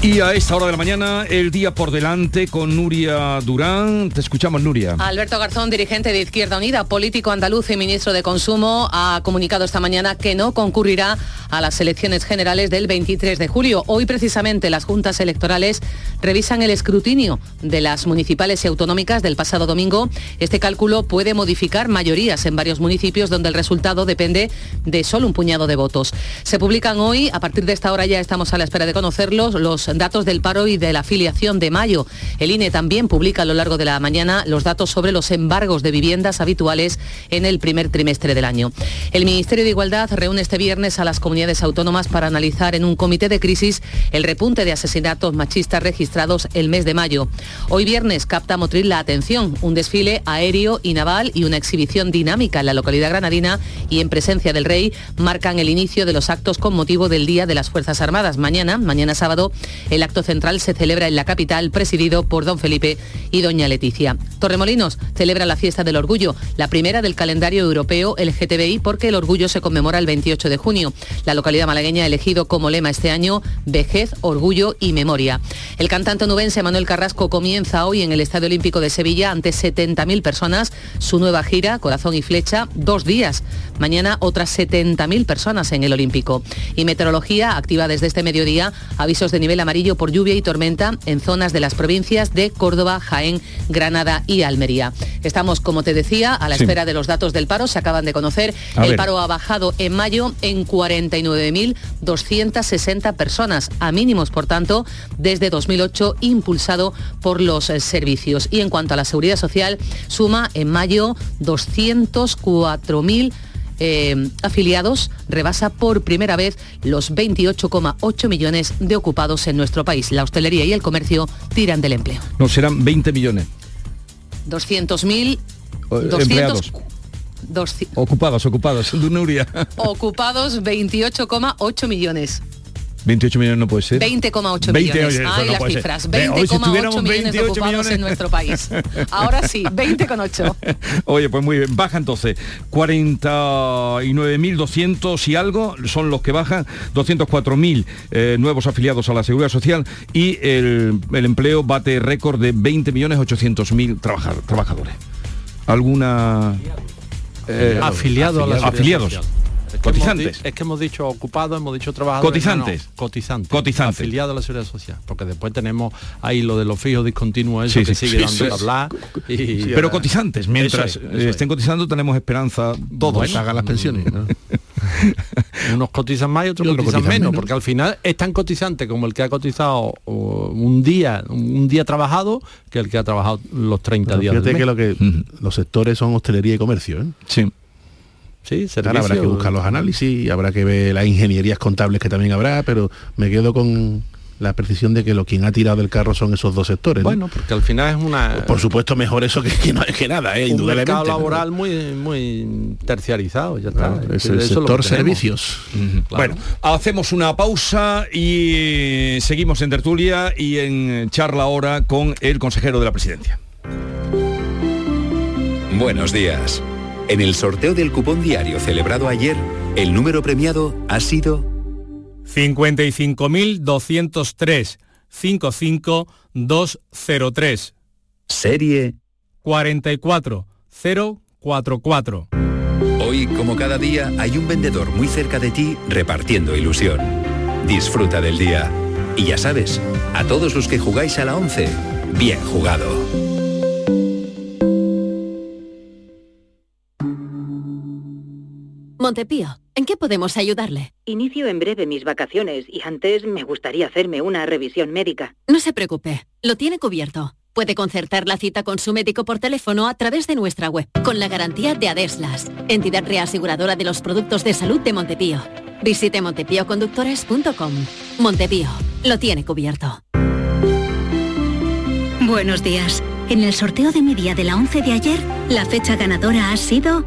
Y a esta hora de la mañana, el día por delante con Nuria Durán. Te escuchamos, Nuria. Alberto Garzón, dirigente de Izquierda Unida, político andaluz y ministro de Consumo, ha comunicado esta mañana que no concurrirá a las elecciones generales del 23 de julio. Hoy, precisamente, las juntas electorales revisan el escrutinio de las municipales y autonómicas del pasado domingo. Este cálculo puede modificar mayorías en varios municipios donde el resultado depende de solo un puñado de votos. Se publican hoy, a partir de esta hora ya estamos a la espera de conocerlos, los datos del paro y de la afiliación de mayo. El INE también publica a lo largo de la mañana los datos sobre los embargos de viviendas habituales en el primer trimestre del año. El Ministerio de Igualdad reúne este viernes a las comunidades autónomas para analizar en un comité de crisis el repunte de asesinatos machistas registrados el mes de mayo. Hoy viernes capta Motril la atención, un desfile aéreo y naval y una exhibición dinámica en la localidad granadina y en presencia del rey marcan el inicio de los actos con motivo del Día de las Fuerzas Armadas. Mañana, mañana sábado, el acto central se celebra en la capital, presidido por don Felipe y doña Leticia. Torremolinos celebra la fiesta del orgullo, la primera del calendario europeo LGTBI, porque el orgullo se conmemora el 28 de junio. La localidad malagueña ha elegido como lema este año vejez, orgullo y memoria. El cantante nubense Manuel Carrasco comienza hoy en el Estadio Olímpico de Sevilla ante 70.000 personas su nueva gira Corazón y Flecha, dos días. Mañana otras 70.000 personas en el Olímpico. Y meteorología activa desde este mediodía avisos de nivel amarillo por lluvia y tormenta en zonas de las provincias de Córdoba, Jaén, Granada y Almería. Estamos, como te decía, a la Sí. espera de los datos del paro. Se acaban de conocer. A el ver. paro ha bajado en mayo en 49.260 personas, a mínimos, por tanto, desde 2008, impulsado por los eh, servicios. Y en cuanto a la seguridad social, suma en mayo 204.000 eh, afiliados rebasa por primera vez los 28,8 millones de ocupados en nuestro país. La hostelería y el comercio tiran del empleo. No, serán 20 millones. 200.000 Eh, 200 empleados. 200 Ocupados, ocupados. Nuria. ocupados 28,8 millones. 28 millones no puede ser. 20,8 20, millones. Ay, no las cifras. Ve, hoy si 20,8 tuviéramos millones de 28 ocupados millones. en nuestro país. Ahora sí, 20,8. Oye, pues muy bien, baja entonces. 49.200 y algo son los que bajan, 204.000 eh, nuevos afiliados a la Seguridad Social y el, el empleo bate récord de 20.800.000 trabaja- trabajadores. ¿Alguna... eh, afiliado a la seguridad afiliados. social. Es que Cotizantes. hemos es que hemos dicho ocupados, hemos dicho trabajadores. Cotizantes. no, no, cotizantes. Cotizantes. Afiliado a la seguridad social. Porque después tenemos ahí lo de los fijos discontinuos, eso Sí, que sí, sigue sí, dando hablar. y- Pero cotizantes, mientras Eso es, eso es. estén cotizando tenemos esperanza todos. Bueno, las pensiones. ¿no? Unos cotizan más y otros, cotizan, cotizan menos, menos. porque al final es tan cotizante como el que ha cotizado un día, un día trabajado, que el que ha trabajado los 30 Pero días. del fíjate mes. que lo que los sectores son hostelería y comercio. ¿eh? Sí. Sí, Ahora habrá que buscar los análisis, habrá que ver las ingenierías contables que también habrá, pero me quedo con la precisión de que lo quien ha tirado del carro son esos dos sectores. ¿no? Bueno, porque al final es una por supuesto mejor eso que, que no que nada, ¿eh? un indudablemente. mercado ¿no? laboral muy muy terciarizado, ya está. Claro, es el sector servicios. Bueno, hacemos una pausa y seguimos en tertulia y en charla ahora con el consejero de la presidencia. Buenos días. En el sorteo del cupón diario celebrado ayer, el número premiado ha sido 55.203 55203 serie. 44044. Hoy, como cada día, hay un vendedor muy cerca de ti repartiendo ilusión. Disfruta del día. Y ya sabes, a todos los que jugáis a la 11, bien jugado. Montepío, ¿en qué podemos ayudarle? Inicio en breve mis vacaciones y antes me gustaría hacerme una revisión médica. No se preocupe, lo tiene cubierto. Puede concertar la cita con su médico por teléfono a través de nuestra web, con la garantía de Adeslas, entidad reaseguradora de los productos de salud de Montepío. Visite montepíoconductores.com. Montepío, lo tiene cubierto. Buenos días. En el sorteo de mi día de la 11 de ayer, la fecha ganadora ha sido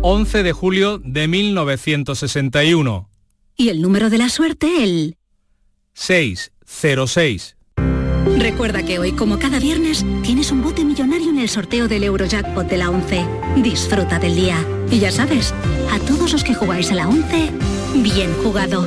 11 de julio de 1961. y el número de la suerte el 606. Recuerda que hoy, como cada viernes, tienes un bote millonario en el sorteo del Eurojackpot de la 11. Disfruta del día. Y ya sabes, a todos los que jugáis a la 11, Bien jugado.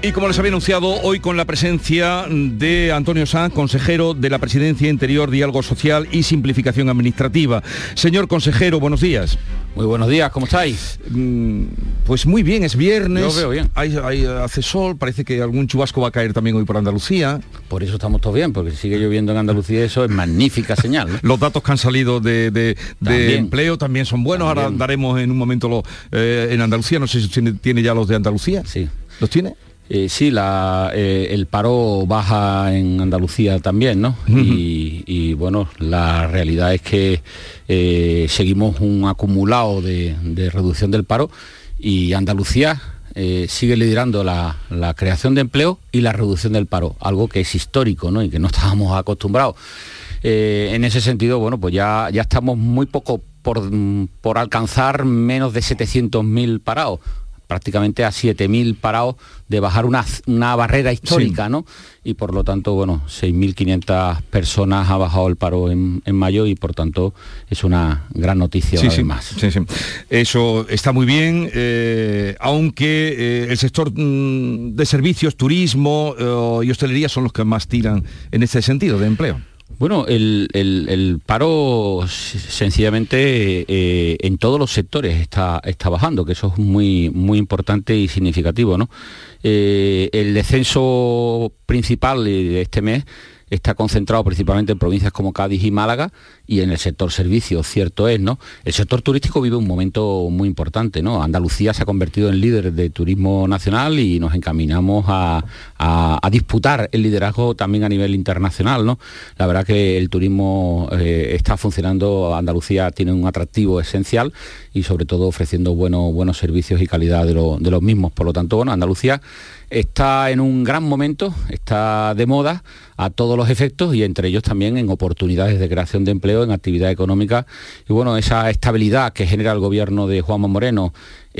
Y como les había anunciado, hoy con la presencia de Antonio Sanz, consejero de la Presidencia Interior, Diálogo Social y Simplificación Administrativa. Señor consejero, buenos días. Muy buenos días, ¿cómo estáis? Mm, Pues muy bien, es viernes. Yo veo bien. Hay, hay- hace sol, parece que algún chubasco va a caer también hoy por Andalucía. Por eso estamos todos bien, porque si sigue lloviendo en Andalucía eso es magnífica señal. ¿no? Los datos que han salido de, de- de También. empleo también son buenos. Ahora daremos en un momento lo, eh, en Andalucía. No sé si tiene, tiene ya los de Andalucía. Sí. ¿Los tiene? Eh, sí, la, eh, el paro baja en Andalucía también, ¿no? y, y, bueno, la realidad es que eh, seguimos un acumulado de, de reducción del paro y Andalucía sigue liderando la, la creación de empleo y la reducción del paro, algo que es histórico, ¿no? Y que no estábamos acostumbrados. En ese sentido, bueno, pues ya, ya estamos muy poco por, por alcanzar menos de 700.000 parados prácticamente a 7.000 parados de bajar una, una barrera histórica, ¿no? Y por lo tanto, bueno, 6.500 personas ha bajado el paro en, en mayo y por tanto es una gran noticia Sí, sí, sí. Eso está muy bien, eh, aunque eh, el sector mm, de servicios, turismo eh, y hostelería son los que más tiran en este sentido de empleo. Bueno, el, el- el paro sencillamente eh, en todos los sectores está, está bajando, que eso es muy, muy importante y significativo. ¿no? Eh, el descenso principal de este mes está concentrado principalmente en provincias como Cádiz y Málaga y en el sector servicios, cierto es, ¿no? El sector turístico vive un momento muy importante, ¿no? Andalucía se ha convertido en líder de turismo nacional y nos encaminamos a, disputar el liderazgo también a nivel internacional, ¿no? La verdad que el turismo eh, está funcionando, Andalucía tiene un atractivo esencial y sobre todo ofreciendo buenos, buenos servicios y calidad de, lo- de los mismos. Por lo tanto, bueno, Andalucía está en un gran momento, está de moda a todos los efectos y entre ellos también en oportunidades de creación de empleo, en actividad económica. Y bueno, esa estabilidad que genera el gobierno de Juanma Moreno,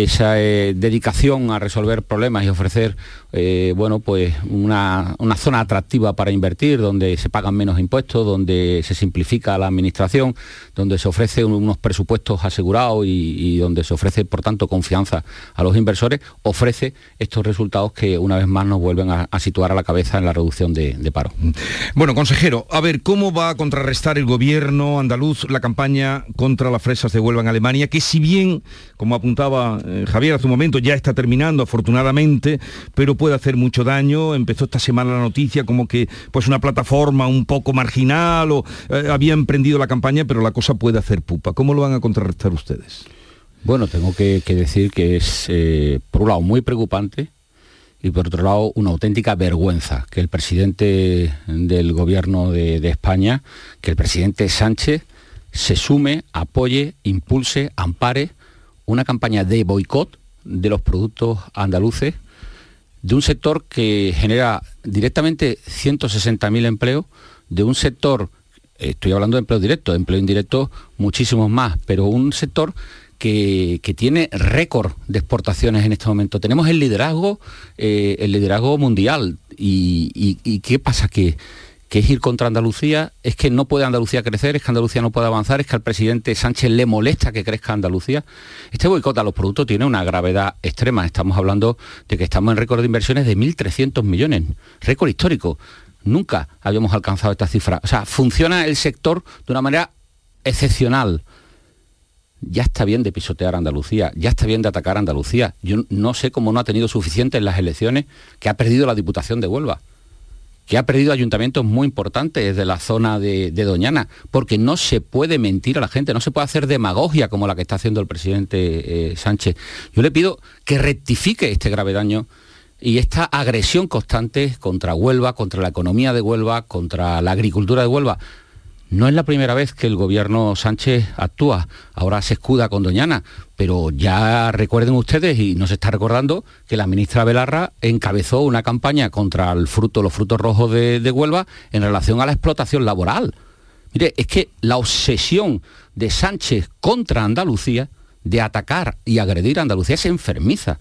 esa eh, dedicación a resolver problemas y ofrecer eh, bueno, pues una, una zona atractiva para invertir, donde se pagan menos impuestos, donde se simplifica la administración, donde se ofrece un- unos presupuestos asegurados y, donde se ofrece, por tanto, confianza a los inversores, ofrece estos resultados que una vez más nos vuelven a, a situar a la cabeza en la reducción de, de paro. Bueno, consejero, a ver, ¿cómo va a contrarrestar el gobierno andaluz la campaña contra las fresas de Huelva en Alemania? Que si bien, como apuntaba eh, Javier hace un momento, ya está terminando afortunadamente, pero puede hacer mucho daño. Empezó esta semana la noticia como que pues una plataforma un poco marginal o eh, había emprendido la campaña, pero la cosa puede hacer pupa. ¿Cómo lo van a contrarrestar ustedes? Bueno, tengo que, decir que es, eh, por un lado, muy preocupante y por otro lado, una auténtica vergüenza que el presidente del gobierno de España, que el presidente Sánchez, se sume, apoye, impulse, ampare una campaña de boicot de los productos andaluces de un sector que genera directamente 160.000 empleos, de un sector, estoy hablando de empleo directo, de empleo indirecto muchísimos más, pero un sector que, que tiene récord de exportaciones en este momento. Tenemos el liderazgo, eh, el liderazgo mundial. Y, y- y qué pasa? Que, que es ir contra Andalucía, es que no puede Andalucía crecer, es que Andalucía no puede avanzar, es que al presidente Sánchez le molesta que crezca Andalucía. Este boicot a los productos tiene una gravedad extrema. Estamos hablando de que estamos en récord de inversiones de 1.300 millones, récord histórico. Nunca habíamos alcanzado esta cifra. O sea, funciona el sector de una manera excepcional. Ya está bien de pisotear a Andalucía, ya está bien de atacar a Andalucía. Yo no sé cómo no ha tenido suficiente en las elecciones que ha perdido la Diputación de Huelva que ha perdido ayuntamientos muy importantes de la zona de, Doñana, porque no se puede mentir a la gente, no se puede hacer demagogia como la que está haciendo el presidente eh, Sánchez. Yo le pido que rectifique este grave daño y esta agresión constante contra Huelva, contra la economía de Huelva, contra la agricultura de Huelva. No es la primera vez que el gobierno Sánchez actúa, ahora se escuda con Doñana, pero ya recuerden ustedes, y nos está recordando, que la ministra Belarra encabezó una campaña contra el fruto, los frutos rojos de, Huelva en relación a la explotación laboral. Mire, es que la obsesión de Sánchez contra Andalucía, de atacar y agredir a Andalucía, es enfermiza.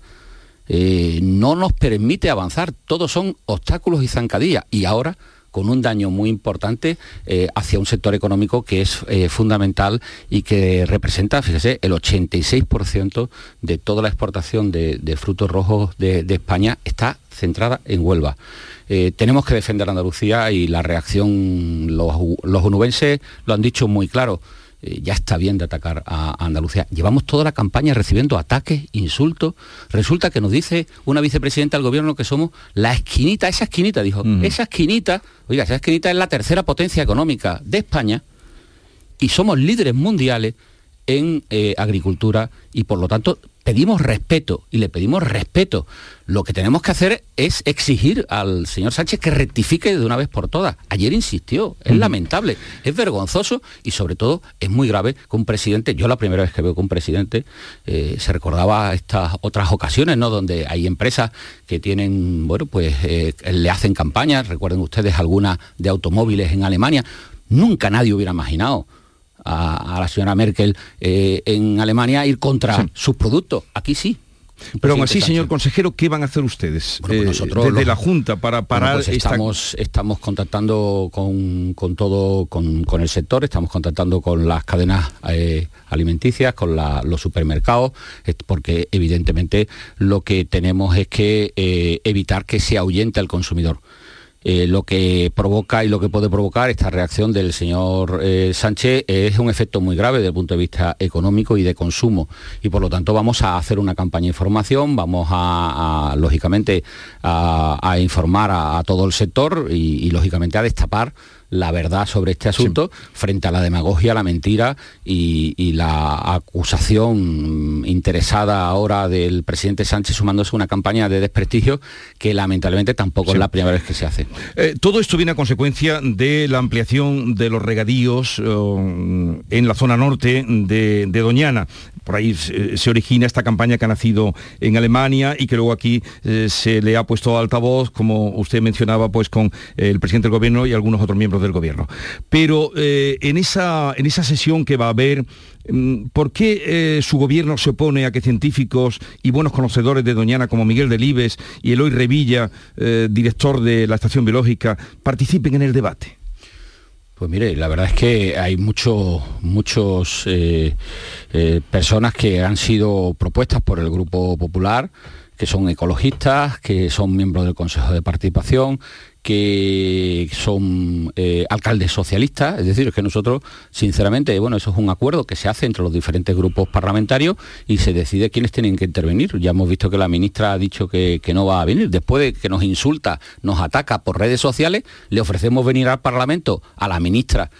Eh, no nos permite avanzar, todos son obstáculos y zancadillas. Y ahora con un daño muy importante eh, hacia un sector económico que es eh, fundamental y que representa, fíjese, el 86% de toda la exportación de, frutos rojos de, de, España está centrada en Huelva. Eh, tenemos que defender a Andalucía y la reacción, los, los onubenses lo han dicho muy claro, eh, ya está bien de atacar a, a, Andalucía. Llevamos toda la campaña recibiendo ataques, insultos. Resulta que nos dice una vicepresidenta del gobierno que somos la esquinita, esa esquinita, dijo, uh -huh. esa esquinita, oiga, esa esquinita es la tercera potencia económica de España y somos líderes mundiales en eh, agricultura y por lo tanto pedimos respeto y le pedimos respeto. Lo que tenemos que hacer es exigir al señor Sánchez que rectifique de una vez por todas. Ayer insistió, es mm. lamentable, es vergonzoso y sobre todo es muy grave que un presidente, yo la primera vez que veo que un presidente eh, se recordaba estas otras ocasiones, ¿no? Donde hay empresas que tienen, bueno, pues eh, le hacen campañas, recuerden ustedes algunas de automóviles en Alemania. Nunca nadie hubiera imaginado a, a la señora Merkel eh, en Alemania ir contra sí. sus productos. Aquí sí. Pero aún así, señor consejero, ¿qué van a hacer ustedes bueno, pues nosotros eh, desde los, la Junta para parar bueno, pues estamos, esta... estamos contactando con, con todo, con, con, el sector, estamos contactando con las cadenas eh, alimenticias, con la, los supermercados, porque evidentemente lo que tenemos es que eh, evitar que se ahuyente al consumidor. Eh, lo que provoca y lo que puede provocar esta reacción del señor eh, Sánchez es un efecto muy grave desde el punto de vista económico y de consumo. Y por lo tanto vamos a hacer una campaña de información, vamos a, lógicamente, a, informar a, a, todo el sector y, y lógicamente a destapar la verdad sobre este asunto sí. frente a la demagogia, la mentira y, y, la acusación interesada ahora del presidente Sánchez sumándose a una campaña de desprestigio que lamentablemente tampoco sí. es la primera vez que se hace. Eh, todo esto viene a consecuencia de la ampliación de los regadíos eh, en la zona norte de, de Doñana por ahí se, se, origina esta campaña que ha nacido en Alemania y que luego aquí eh, se le ha puesto altavoz, como usted mencionaba, pues con eh, el presidente del gobierno y algunos otros miembros del gobierno. Pero eh, en, esa, en esa sesión que va a haber, mm, ¿por qué su gobierno se opone a que científicos y buenos conocedores de Doñana como Miguel Delibes y Eloy Revilla, director de la Estación Biológica, participen en el debate? Pues mire, la verdad es que hay muchos muchos eh, eh, personas que han sido propuestas por el Grupo Popular, que son ecologistas, que son miembros del Consejo de Participación, que son eh, alcaldes socialistas, es decir, que nosotros, sinceramente, bueno, eso es un acuerdo que se hace entre los diferentes grupos parlamentarios y se decide quiénes tienen que intervenir. Ya hemos visto que la ministra ha dicho que, que no va a venir. Después de que nos insulta, nos ataca por redes sociales, le ofrecemos venir al Parlamento a la ministra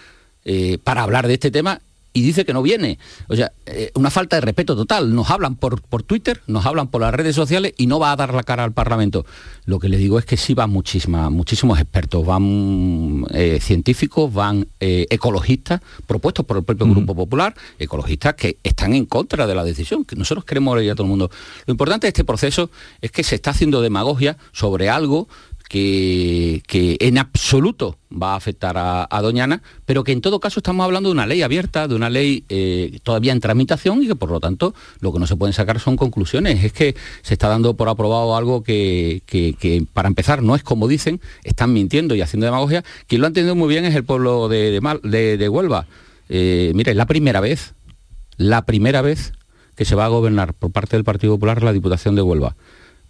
eh, para hablar de este tema y dice que no viene. O sea, eh, una falta de respeto total. Nos hablan por, por Twitter, nos hablan por las redes sociales y no va a dar la cara al Parlamento. Lo que le digo es que sí van muchísimas, muchísimos expertos, van eh, científicos, van eh, ecologistas, propuestos por el propio. Grupo Popular, ecologistas que están en contra de la decisión, que nosotros queremos leer a todo el mundo. Lo importante de este proceso es que se está haciendo demagogia sobre algo que, en absoluto va a afectar a, a, Doñana, pero que en todo caso estamos hablando de una ley abierta, de una ley eh, todavía en tramitación y que por lo tanto lo que no se pueden sacar son conclusiones. Es que se está dando por aprobado algo que, para empezar no es como dicen, están mintiendo y haciendo demagogia. Quien lo ha entendido muy bien es el pueblo de, de Huelva. Eh, mire, es la primera vez, la primera vez que se va a gobernar por parte del Partido Popular la Diputación de Huelva.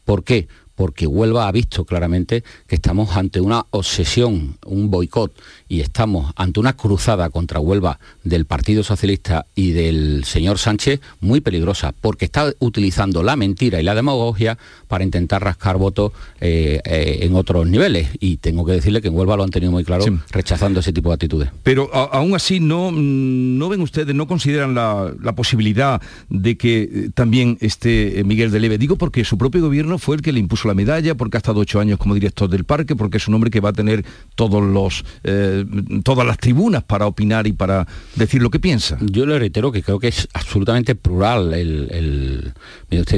¿Por qué? Porque Huelva ha visto claramente que estamos ante una obsesión, un boicot, y estamos ante una cruzada contra Huelva del Partido Socialista y del señor Sánchez muy peligrosa, porque está utilizando la mentira y la demagogia para intentar rascar votos eh, eh, en otros niveles. Y tengo que decirle que en Huelva lo han tenido muy claro, sí. rechazando ese tipo de actitudes. Pero a, aún así, ¿no, ¿no ven ustedes, no consideran la, la posibilidad de que eh, también esté Miguel Deleve? Digo porque su propio gobierno fue el que le impuso la medalla, porque ha estado ocho años como director del parque, porque es un hombre que va a tener todos los, eh, todas las tribunas para opinar y para decir lo que piensa. Yo le reitero que creo que es absolutamente plural el,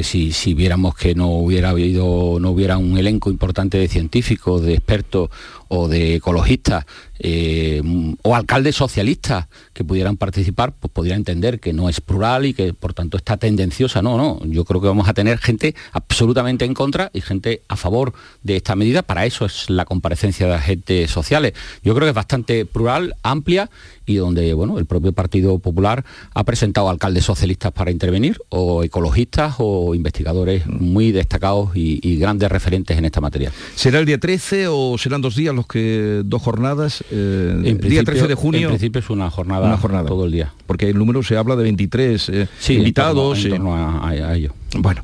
si, si viéramos que no hubiera habido, no hubiera un elenco importante de científicos, de expertos o de ecologistas eh, o alcaldes socialistas que pudieran participar, pues podría entender que no es plural y que por tanto está tendenciosa. No, no, yo creo que vamos a tener gente absolutamente en contra y gente a favor de esta medida. Para eso es la comparecencia de agentes sociales. Yo creo que es bastante plural, amplia y donde bueno, el propio Partido Popular ha presentado alcaldes socialistas para intervenir o ecologistas o investigadores muy destacados y, y grandes referentes en esta materia. ¿Será el día 13 o serán dos días los que dos jornadas? Eh, En día principio- 13 de junio. En principio es una jornada, Una jornada. todo el día. Porque el número se habla de 23 eh, Sí, en invitados. torno- en torno a- a- a ello. Bueno,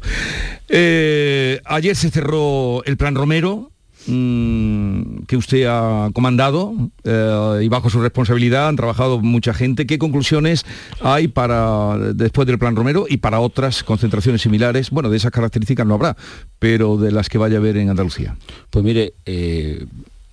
eh, ayer se cerró el plan Romero mm, que usted ha comandado eh, y bajo su responsabilidad han trabajado mucha gente. ¿Qué conclusiones hay para después del plan Romero y para otras concentraciones similares? Bueno, de esas características no habrá, pero de las que vaya a haber en Andalucía. Pues mire, eh,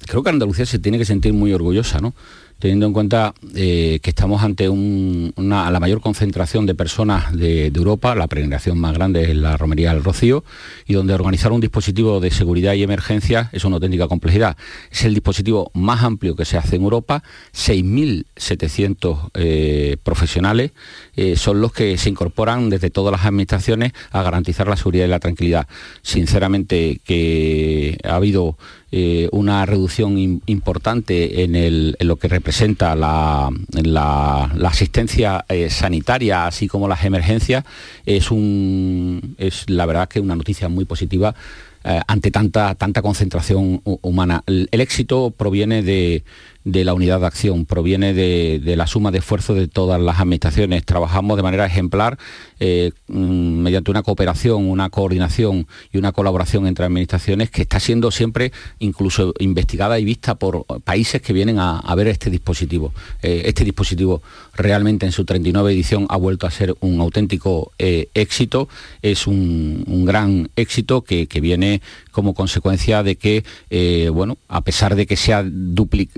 creo que Andalucía se tiene que sentir muy orgullosa, ¿no? Teniendo en cuenta eh, que estamos ante un- una, la mayor concentración de personas de, de Europa, la peregrinación más grande es la Romería del Rocío, y donde organizar un dispositivo de seguridad y emergencia es una auténtica complejidad. Es el dispositivo más amplio que se hace en Europa, 6.700 eh, profesionales eh, son los que se incorporan desde todas las administraciones a garantizar la seguridad y la tranquilidad. Sinceramente que ha habido eh, una reducción im- importante en, lo que representa la, asistencia eh, sanitaria, así como las emergencias, es, un, la verdad que una noticia muy positiva eh, ante tanta, tanta concentración hu- humana. El éxito proviene de, de la unidad de acción, proviene de, de la suma de esfuerzo de todas las administraciones. Trabajamos de manera ejemplar eh, mm, mediante una cooperación, una coordinación y una colaboración entre administraciones que está siendo siempre incluso investigada y vista por países que vienen a, ver este dispositivo. Eh, este dispositivo realmente en su 39 edición ha vuelto a ser un auténtico eh, éxito, es un, un gran éxito que, que viene como consecuencia de que, bueno, a pesar de que se ha,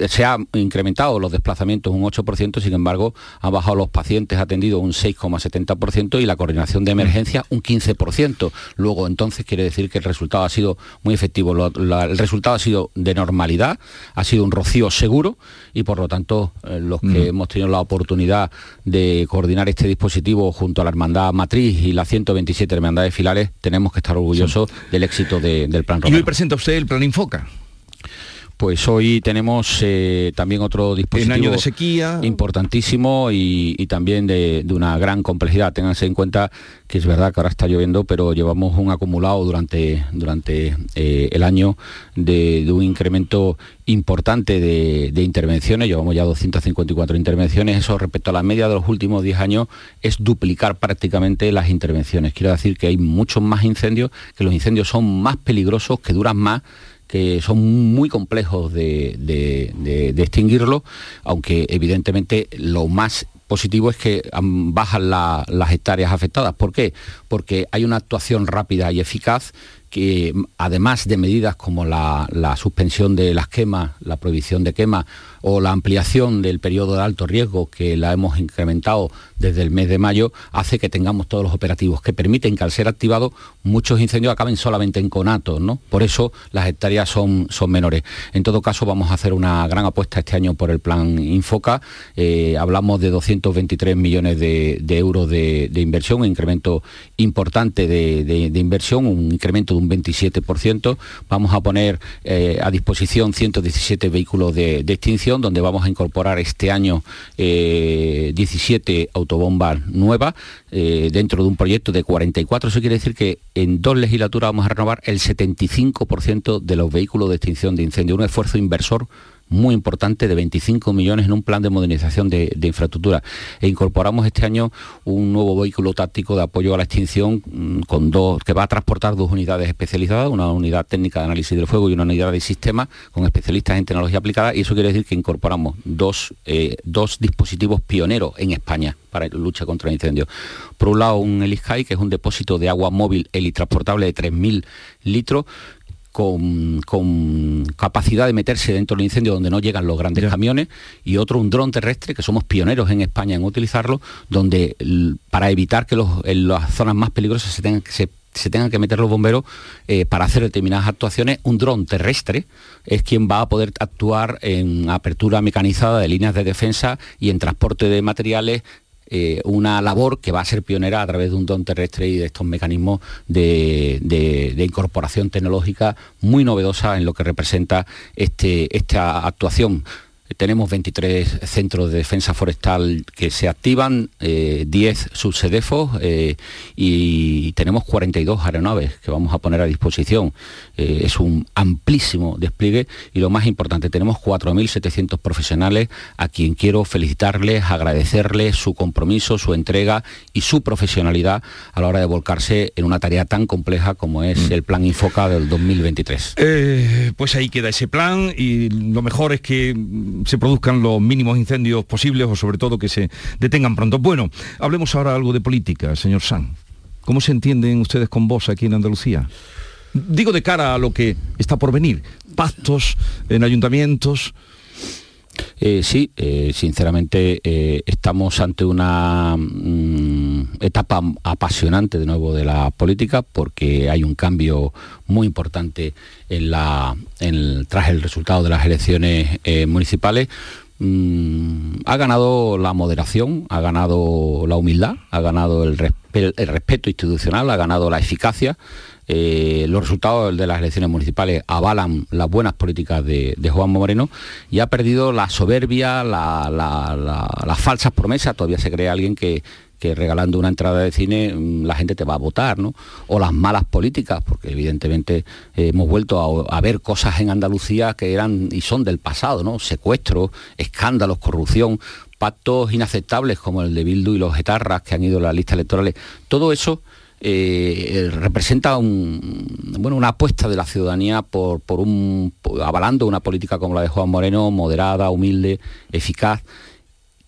se incrementado los desplazamientos un 8%, sin embargo, han bajado los pacientes atendidos un 6,70% y la coordinación de emergencia un 15%. Luego, entonces, quiere decir que el resultado ha sido muy efectivo. Lo- la- el resultado ha sido de normalidad, ha sido un rocío seguro y, por lo tanto, eh, los que hemos tenido la oportunidad de coordinar este dispositivo junto a la Hermandad Matriz y las 127 Hermandades Filares, tenemos que estar orgullosos del éxito de- del Plan Y hoy presenta usted el plan Infoca. Pues hoy tenemos eh, también otro dispositivo año de sequía. importantísimo y, y también de, de una gran complejidad. Ténganse en cuenta que es verdad que ahora está lloviendo, pero llevamos un acumulado durante, durante eh, el año de, de un incremento importante de, de intervenciones. Llevamos ya 254 intervenciones. Eso respecto a la media de los últimos 10 años es duplicar prácticamente las intervenciones. Quiero decir que hay muchos más incendios, que los incendios son más peligrosos, que duran más que son muy complejos de, de- extinguirlo, aunque evidentemente lo más positivo es que bajan la- las hectáreas afectadas. ¿Por qué? Porque hay una actuación rápida y eficaz que además de medidas como la suspensión de las quemas, la prohibición de quemas o la ampliación del periodo de alto riesgo que la hemos incrementado desde el mes de mayo, hace que tengamos todos los operativos que permiten que al ser activados muchos incendios acaben solamente en conatos, ¿no? Por eso las hectáreas son, son menores. En todo caso vamos a hacer una gran apuesta este año por el plan Infoca. Eh, hablamos de 223 millones de, euros de, inversión, un incremento importante de, inversión, un incremento de un 27%. Vamos a poner eh, a disposición 117 vehículos de, de donde vamos a incorporar este año eh, 17 autobombas nuevas eh, dentro de un proyecto de 44. Eso quiere decir que en dos legislaturas vamos a renovar el 75% de los vehículos de extinción de incendio. Un esfuerzo inversor muy importante de 25 millones en un plan de modernización de, infraestructura. E incorporamos este año un nuevo vehículo táctico de apoyo a la extinción mm, con dos, que va a transportar dos unidades especializadas, una unidad técnica de análisis del fuego y una unidad de sistema con especialistas en tecnología aplicada y eso quiere decir que incorporamos dos, eh, dos dispositivos pioneros en España para lucha contra el incendio. Por un lado un Eliskai, que es un depósito de agua móvil helitransportable de 3.000 litros con, con capacidad de meterse dentro del incendio donde no llegan los grandes camiones y otro un dron terrestre que somos pioneros en España en utilizarlo donde para evitar que los, en las zonas más peligrosas se tengan que se se tengan que meter los bomberos eh, para hacer determinadas actuaciones, un dron terrestre es quien va a poder actuar en apertura mecanizada de líneas de defensa y en transporte de materiales eh, una labor que va a ser pionera a través de un dron terrestre y de estos mecanismos de, de- de incorporación tecnológica muy novedosa en lo que representa este, esta actuación. Tenemos 23 centros de defensa forestal que se activan, eh, 10 subsedefos eh, y tenemos 42 aeronaves que vamos a poner a disposición. Eh, es un amplísimo despliegue y lo más importante, tenemos 4.700 profesionales a quien quiero felicitarles, agradecerles su compromiso, su entrega y su profesionalidad a la hora de volcarse en una tarea tan compleja como es el Plan Infoca del 2023. Eh, pues ahí queda ese plan y lo mejor es que mm, se produzcan los mínimos incendios posibles o sobre todo que se detengan pronto. Bueno, hablemos ahora algo de política, señor San. ¿Cómo se entienden ustedes con vos aquí en Andalucía? Digo de cara a lo que está por venir. Pactos en ayuntamientos. Eh, sí, eh, sinceramente eh, estamos ante una mm, etapa apasionante de nuevo de la política porque hay un cambio muy importante en la, el- tras el resultado de las elecciones municipales. Mm, ha ganado la moderación, ha ganado la humildad, ha ganado el respeto institucional, ha ganado la eficacia. Eh, los resultados de las elecciones municipales avalan las buenas políticas de, de Juan Moreno y ha perdido la soberbia, la- la- la- las falsas promesas. Todavía se cree alguien que, regalando una entrada de cine mm, la gente te va a votar, ¿no? O las malas políticas, porque evidentemente eh, hemos vuelto a, a ver cosas en Andalucía que eran y son del pasado, ¿no? Secuestros, escándalos, corrupción, pactos inaceptables como el de Bildu y los etarras que han ido a las listas electorales. Todo eso eh, representa un, bueno, una apuesta de la ciudadanía por, un, avalando una política como la de Juan Moreno, moderada, humilde, eficaz.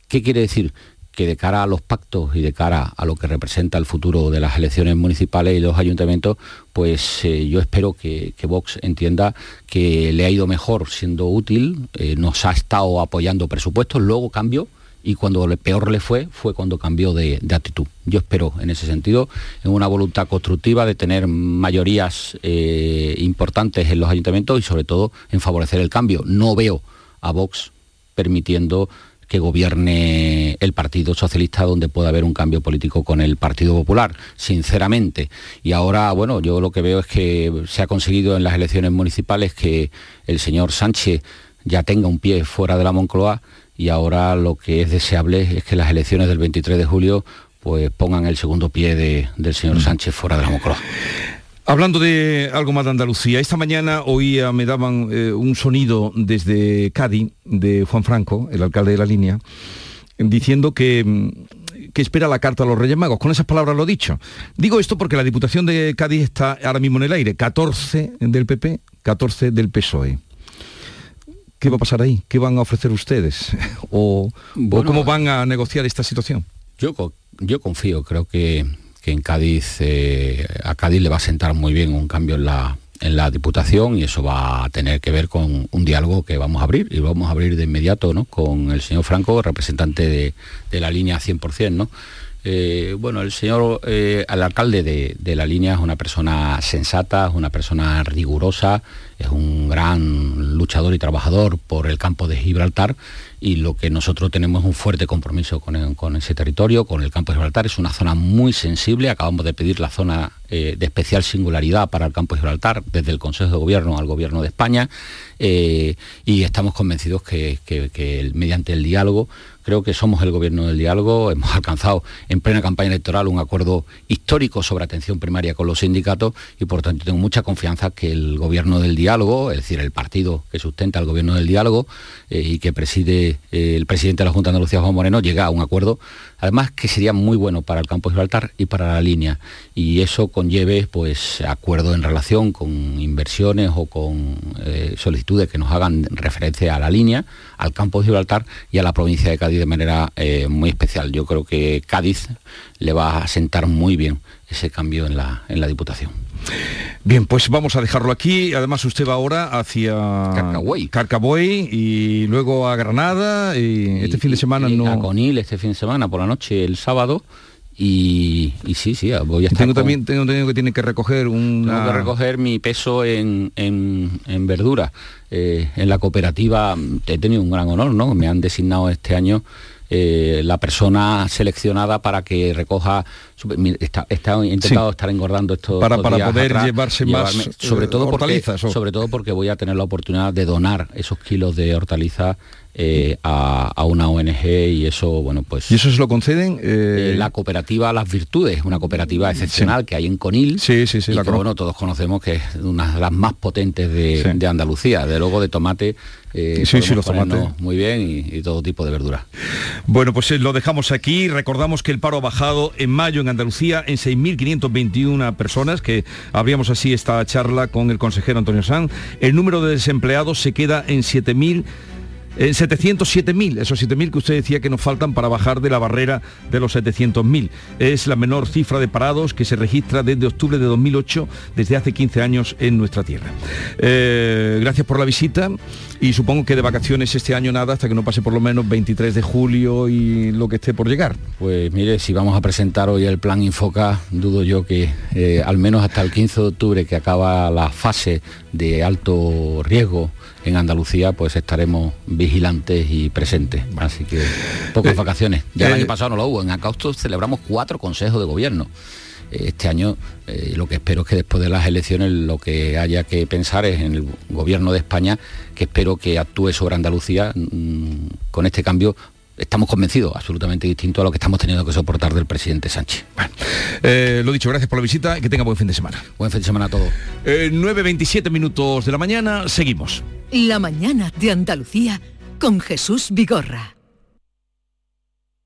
¿Qué quiere decir? Que de cara a los pactos y de cara a lo que representa el futuro de las elecciones municipales y los ayuntamientos, pues eh, yo espero que, Vox entienda que le ha ido mejor siendo útil, eh, nos ha estado apoyando presupuestos, luego cambió y cuando peor le fue fue cuando cambió de, de actitud. Yo espero en ese sentido, en una voluntad constructiva de tener mayorías eh, importantes en los ayuntamientos y sobre todo en favorecer el cambio. No veo a Vox permitiendo que gobierne el Partido Socialista donde pueda haber un cambio político con el Partido Popular, sinceramente. Y ahora, bueno, yo lo que veo es que se ha conseguido en las elecciones municipales que el señor Sánchez ya tenga un pie fuera de la Moncloa y ahora lo que es deseable es que las elecciones del 23 de julio pues pongan el segundo pie de- del señor Sánchez fuera de la Moncloa. Hablando de algo más de Andalucía, esta mañana oía, me daban eh, un sonido desde Cádiz de Juan Franco, el alcalde de la línea, diciendo que, mm, que espera la carta a los Reyes Magos. Con esas palabras lo he dicho. Digo esto porque la Diputación de Cádiz está ahora mismo en el aire. 14 del PP, 14 del PSOE. ¿Qué va a pasar ahí? ¿Qué van a ofrecer ustedes? ¿O, o cómo van a negociar esta situación? Yo, yo confío, creo que, que en Cádiz, eh, a Cádiz le va a sentar muy bien un cambio en la, en la Diputación y eso va a tener que ver con un diálogo que vamos a abrir y lo vamos a abrir de inmediato ¿no? con el señor Franco, representante de, de la línea 100%. ¿no? Eh, bueno, el señor, eh, alcalde de, la línea es una persona sensata, es una persona rigurosa, es un gran luchador y trabajador por el campo de Gibraltar y lo que nosotros tenemos es un fuerte compromiso con, ese territorio, con el campo de Gibraltar. Es una zona muy sensible, acabamos de pedir la zona eh, de especial singularidad para el campo de Gibraltar desde el Consejo de Gobierno al Gobierno de España y estamos convencidos que, mediante el diálogo Creo que somos el gobierno del diálogo, hemos alcanzado en plena campaña electoral un acuerdo histórico sobre atención primaria con los sindicatos y por tanto tengo mucha confianza que el gobierno del diálogo, es decir, el partido que sustenta el gobierno del diálogo eh, y que preside eh, el presidente de la Junta de Andalucía, Juan Moreno, llega a un acuerdo, además que sería muy bueno para el campo de Gibraltar y para la línea. Y eso conlleve pues acuerdo en relación con inversiones o con eh, solicitudes que nos hagan referencia a la línea, al campo de Gibraltar y a la provincia de Cádiz de manera eh, muy especial. Yo creo que Cádiz le va a sentar muy bien ese cambio en la, en la Diputación. Bien, pues vamos a dejarlo aquí. Además, usted va ahora hacia Carcabuey. Carcabuey y luego a Granada. Y, este fin de semana y no. A Conil este fin de semana, por la noche, el sábado. Y, y sí, sí, voy a estar Tengo con- también tengo entendido que tiene que recoger una. Tengo que recoger mi peso en, en, en verdura. Eh, en la cooperativa he tenido un gran honor, ¿no? Me han designado este año eh, la persona seleccionada para que recoja está, intentado Sí. estar engordando estos Para- para días poder atrás, llevarse más, llevarme- eh, sobre todo porque, o- sobre todo porque voy a tener la oportunidad de donar esos kilos de hortalizas eh, a, a una ONG y eso bueno pues ¿Y eso se lo conceden? Eh, eh, la cooperativa Las Virtudes, una cooperativa excepcional que hay en Conil. Sí, sí, sí, y la que, bueno, todos conocemos que es una de las más potentes de, Sí. de Andalucía. De luego de tomate, eh, Sí, sí, los tomates. muy bien y, y todo tipo de verduras. Bueno, pues eh, lo dejamos aquí. Recordamos que el paro ha bajado en mayo en Andalucía en 6.521 personas, que abríamos así esta charla con el consejero Antonio Sanz. El número de desempleados se queda en 7.000. En 707.000, esos 7.000 que usted decía que nos faltan para bajar de la barrera de los 700.000. Es la menor cifra de parados que se registra desde octubre de 2008, desde hace 15 años en nuestra tierra. Eh, gracias por la visita y supongo que de vacaciones este año nada hasta que no pase por lo menos 23 de julio y lo que esté por llegar. Pues mire, si vamos a presentar hoy el plan Infoca, dudo yo que eh, al menos hasta el 15 de octubre, que acaba la fase de alto riesgo en Andalucía, pues estaremos vigilantes y presentes. Así que pocas Eh, vacaciones. Ya el eh, año pasado no lo hubo. En agosto celebramos cuatro consejos de gobierno. Eh, Este año eh, lo que espero es que después de las elecciones lo que haya que pensar es en el gobierno de España, que espero que actúe sobre Andalucía mm, con este cambio. Estamos convencidos, absolutamente distinto a lo que estamos teniendo que soportar del presidente Sánchez. Eh, lo dicho, gracias por la visita y que tenga buen fin de semana. Buen fin de semana a todos. Eh, 9.27 minutos de la mañana, seguimos. La mañana de Andalucía con Jesús Vigorra.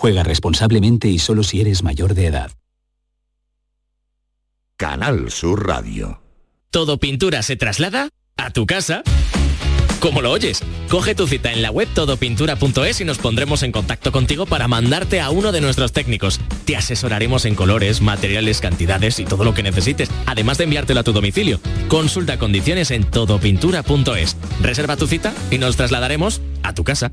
Juega responsablemente y solo si eres mayor de edad. Canal Sur Radio. Todo pintura se traslada a tu casa. ¿Cómo lo oyes? Coge tu cita en la web todopintura.es y nos pondremos en contacto contigo para mandarte a uno de nuestros técnicos. Te asesoraremos en colores, materiales, cantidades y todo lo que necesites, además de enviártelo a tu domicilio. Consulta condiciones en todopintura.es. Reserva tu cita y nos trasladaremos a tu casa.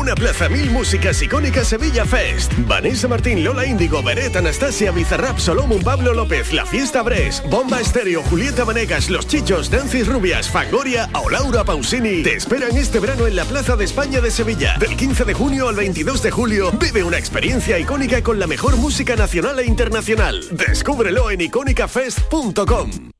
Una Plaza Mil Músicas Icónicas Sevilla Fest. Vanessa Martín, Lola Índigo, Beret, Anastasia, Bizarrap, Solomon, Pablo López, La Fiesta Bres, Bomba Estéreo, Julieta Vanegas, Los Chichos, Dancis Rubias, Fangoria o Laura Pausini. Te esperan este verano en la Plaza de España de Sevilla. Del 15 de junio al 22 de julio, vive una experiencia icónica con la mejor música nacional e internacional. Descúbrelo en icónicafest.com.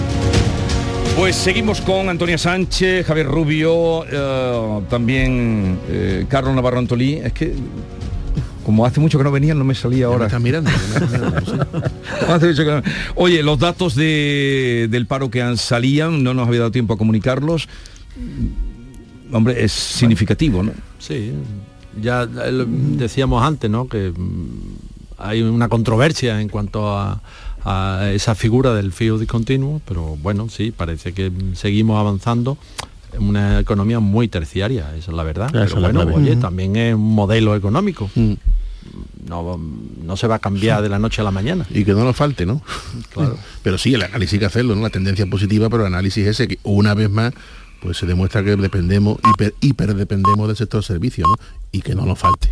Pues seguimos con Antonia Sánchez, Javier Rubio, eh, también eh, Carlos Navarro Antolí. Es que como hace mucho que no venían, no me salía ahora. estás mirando. Hace mucho que no- Oye, los datos de- del paro que han salían, no nos había dado tiempo a comunicarlos. Hombre, es significativo, ¿no? Sí, ya eh, decíamos antes, ¿no? Que mm, hay una controversia en cuanto a, a esa figura del fío discontinuo, pero bueno, sí, parece que mm, seguimos avanzando en una economía muy terciaria, esa es la verdad. Esa pero bueno, oye, Ujú. también es un modelo económico. No, no se va a cambiar de la noche a la mañana. Y que no nos falte, ¿no? Claro. Pero sí, el análisis hay que hacerlo, ¿no? La tendencia positiva, pero el análisis ese que una vez más pues se demuestra que dependemos, hiper, hiper dependemos del sector servicio, ¿no? Y que no nos falte.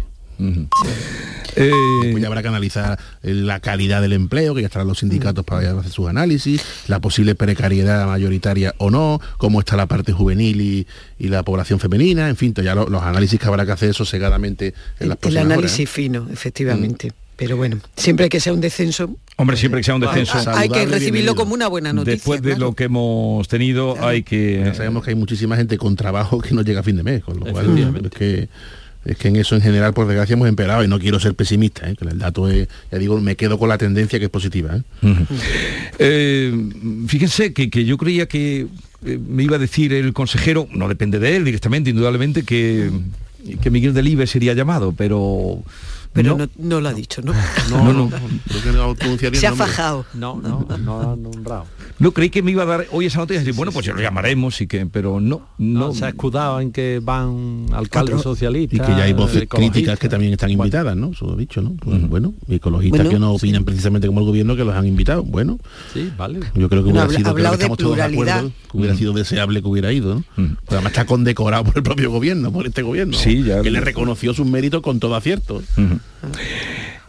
Eh, Después ya habrá que analizar eh, la calidad del empleo, que ya estarán los sindicatos para hacer sus análisis, la posible precariedad mayoritaria o no, cómo está la parte juvenil y, y la población femenina, en fin, ya lo- los análisis que habrá que hacer sosegadamente en las El horas, análisis ¿eh? fino, efectivamente. Pero bueno, siempre que sea un descenso, Hombre, siempre que sea un descenso. hay que recibirlo como una buena noticia. Después de lo que hemos tenido, hay que... Ya sabemos que hay muchísima gente con trabajo que no llega a fin de mes, con lo cual es que es que en eso en general por desgracia hemos empeorado y no quiero ser pesimista, ¿eh? que el dato es, ya digo, me quedo con la tendencia que es positiva. ¿eh? Eh, fíjense que, que yo creía que eh, me iba a decir el consejero, no depende de él directamente, indudablemente, que, que Miguel Delibes sería llamado, pero... pero no, no lo ha dicho, ¿no? No, no. Creo que no Se ha fajado. No, no, no han nombrado. No creí que me iba a dar hoy esa noticia y decir, bueno, pues ya lo llamaremos y que, pero no, no. No, se ha escudado en que van alcaldes Otro- socialistas. Y que ya hay voces ecologistas. críticas que también están invitadas, ¿no? Eso lo he dicho, ¿no? Pues, Bueno, y ecologistas Bueno, que no opinan precisamente como el gobierno que los han invitado. Bueno, Sí, vale. yo creo que hubiera sido, creo que de estamos todos de acuerdo, pluralidad. que hubiera sido deseable que hubiera ido, ¿no? Pero además está condecorado por el propio gobierno, por este gobierno. Sí, ya que lo- le reconoció sus méritos con todo acierto.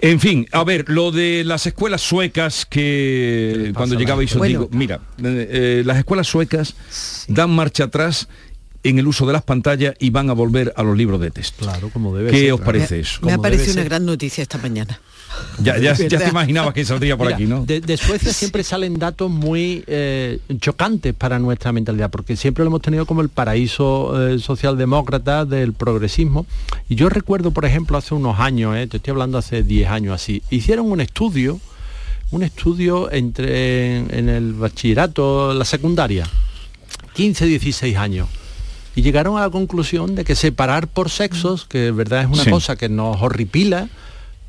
En fin, a ver, lo de las escuelas suecas que cuando llegabais os digo, mira, eh, eh, las escuelas suecas dan marcha atrás en el uso de las pantallas y van a volver a los libros de texto. Claro, como debe ¿Qué ser, os parece Me- eso? Me ha parecido una ser. gran noticia esta mañana. Ya, ya, ya te imaginabas que saldría por Mira, aquí, ¿no? De, de Suecia siempre salen datos muy eh, chocantes para nuestra mentalidad, porque siempre lo hemos tenido como el paraíso eh, socialdemócrata del progresismo. Y yo recuerdo, por ejemplo, hace unos años, eh, te estoy hablando hace 10 años así, hicieron un estudio, un estudio entre en el bachillerato, la secundaria, 15, 16 años. Y llegaron a la conclusión de que separar por sexos, que verdad es una Sí. cosa que nos horripila,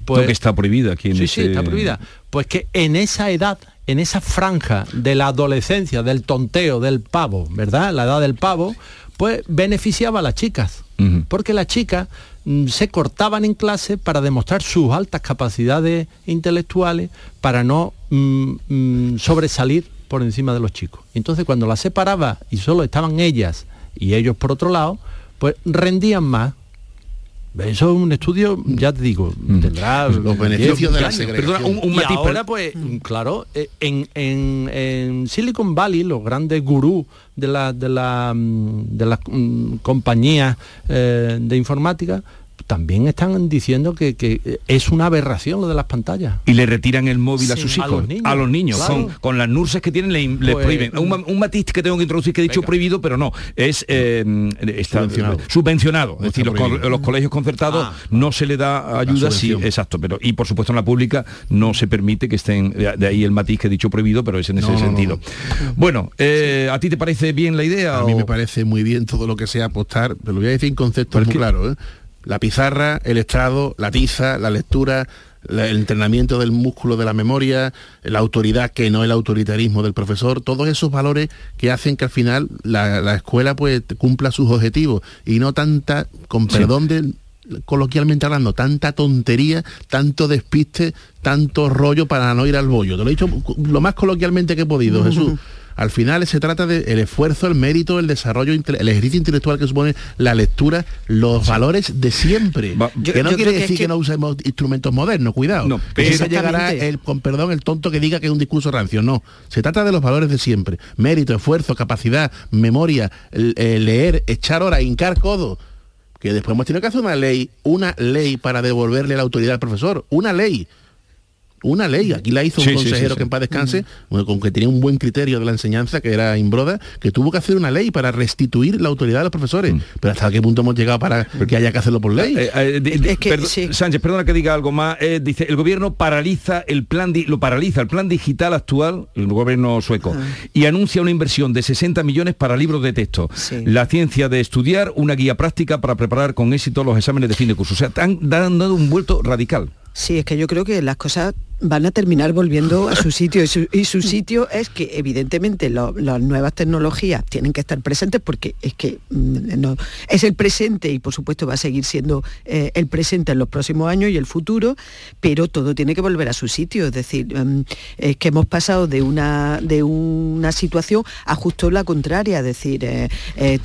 pues que está prohibida aquí en Sí, ese- sí, está prohibida. Pues que en esa edad, en esa franja de la adolescencia, del tonteo, del pavo, ¿verdad? La edad del pavo, pues beneficiaba a las chicas. Porque las chicas mm, se cortaban en clase para demostrar sus altas capacidades intelectuales, para no mm, mm, sobresalir por encima de los chicos. Entonces cuando las separaba y solo estaban ellas y ellos por otro lado, pues rendían más. Eso es un estudio, ya te digo, tendrá Los beneficios 10, de la años. segregación. Perdona, un, un Y matiz, ahora, pues, claro, eh, en, en- en Silicon Valley, los grandes gurús de la de la mm, de las mm, compañías eh, de informática también están diciendo que, que es una aberración lo de las pantallas. y le retiran el móvil a sus A hijos, los niños, a los niños, claro. con, con las nurses que tienen le, le Pues, prohíben. Un, ma- un matiz que tengo que introducir que he dicho prohibido, pero no, es eh, está Subvencionado. subvencionado. No es decir, los, co- prohibido. los colegios concertados Ah. no se le da ayuda, sí, exacto, pero y por supuesto en la pública no se permite que estén, de, de ahí el matiz que he dicho prohibido, pero es en ese No, no, no, sentido. no. Bueno, eh, ¿a ti te parece bien la idea? A mí me parece muy bien todo lo que sea apostar, pero lo voy a decir en conceptos ¿Por muy claros. ¿eh? La pizarra, el estrado, la tiza, la lectura, el entrenamiento del músculo de la memoria, la autoridad que no el autoritarismo del profesor, todos esos valores que hacen que al final la, la escuela pues cumpla sus objetivos y no tanta, con Sí. perdón de coloquialmente hablando, tanta tontería, tanto despiste, tanto rollo para no ir al bollo. Te lo he dicho lo más coloquialmente que he podido, Jesús. Al final se trata del esfuerzo, el mérito, el desarrollo, el ejercicio intelectual que supone la lectura, los valores de siempre. Va- Yo- que no quiere que decir es que... que- no usemos instrumentos modernos, cuidado. No, que siempre llegará el, con perdón, el tonto que diga que es un discurso rancio. No, se trata de los valores de siempre. Mérito, esfuerzo, capacidad, memoria, el leer, echar hora, hincar codo. Que después hemos tenido que hacer una ley, una ley para devolverle la autoridad al profesor. Una ley. Una ley, aquí la hizo un Sí, sí, sí, consejero sí. que en paz descanse, bueno, con que tenía un buen criterio de la enseñanza, que era Imbroda, que tuvo que hacer una ley para restituir la autoridad de los profesores. Pero hasta qué punto hemos llegado para que haya que hacerlo por ley. Eh, eh, di- Es que. Sánchez, perdona que diga algo más. eh, dice, el gobierno paraliza el plan, lo paraliza el plan digital actual, el gobierno sueco, y anuncia una inversión de 60 millones para libros de texto. Sí. La ciencia de estudiar, una guía práctica para preparar con éxito los exámenes de fin de curso. O sea, están dando un vuelto radical. Sí, es que yo creo que las cosas van a terminar volviendo a su sitio. Y su, y su sitio es que evidentemente las nuevas tecnologías tienen que estar presentes porque es que mm, no, es el presente y por supuesto va a seguir siendo eh, el presente en los próximos años y el futuro, pero todo tiene que volver a su sitio, es decir, es que hemos pasado de una de una situación a justo la contraria, es decir, eh, eh,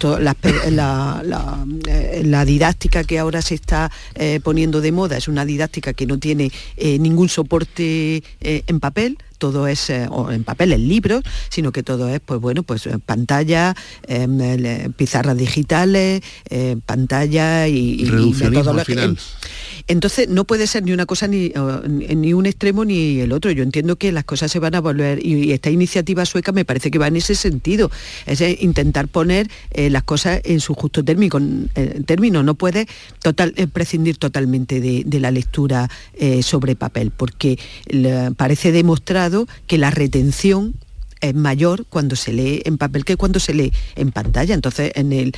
la, eh, didáctica que ahora se está eh, poniendo de moda es una didáctica que no tiene eh, ningún soporte eh, en papel todo es eh, o en papel en libros sino que todo es pues bueno pues eh, pantalla em, eh, pizarras digitales pantalla y, y- entonces no puede ser ni una cosa ni, ni un extremo ni el otro. Yo entiendo que las cosas se van a volver y, esta iniciativa sueca me parece que va en ese sentido. Es intentar poner eh, las cosas en su justo eh, término. No puede total, eh, prescindir totalmente de, la lectura sobre papel porque parece demostrado que la retención es mayor cuando se lee en papel que cuando se lee en pantalla. Entonces, en el,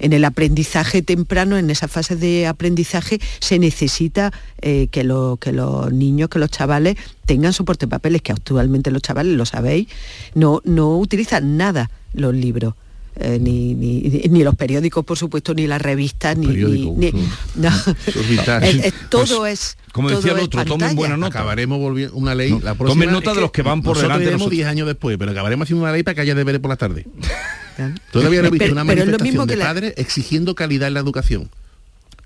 en el aprendizaje temprano, en esa fase de aprendizaje, se necesita eh, que, lo- que los niños, que los chavales tengan soporte en papeles, que actualmente los chavales, lo sabéis, no, no utilizan nada los libros. eh, ni, ni, ni los periódicos, por supuesto, ni las revistas, ni... no. Es- es- todo es... Como todo decía el otro, tomen pantalla. buena nota. Acabaremos volviendo una ley. No, la tomen próxima, nota es de los que van por delante nosotros. 10 años después, pero acabaremos haciendo una ley para que haya deberes por la tarde. Todavía no he visto Pero- una pero manifestación mismo de la- padres exigiendo calidad en la educación.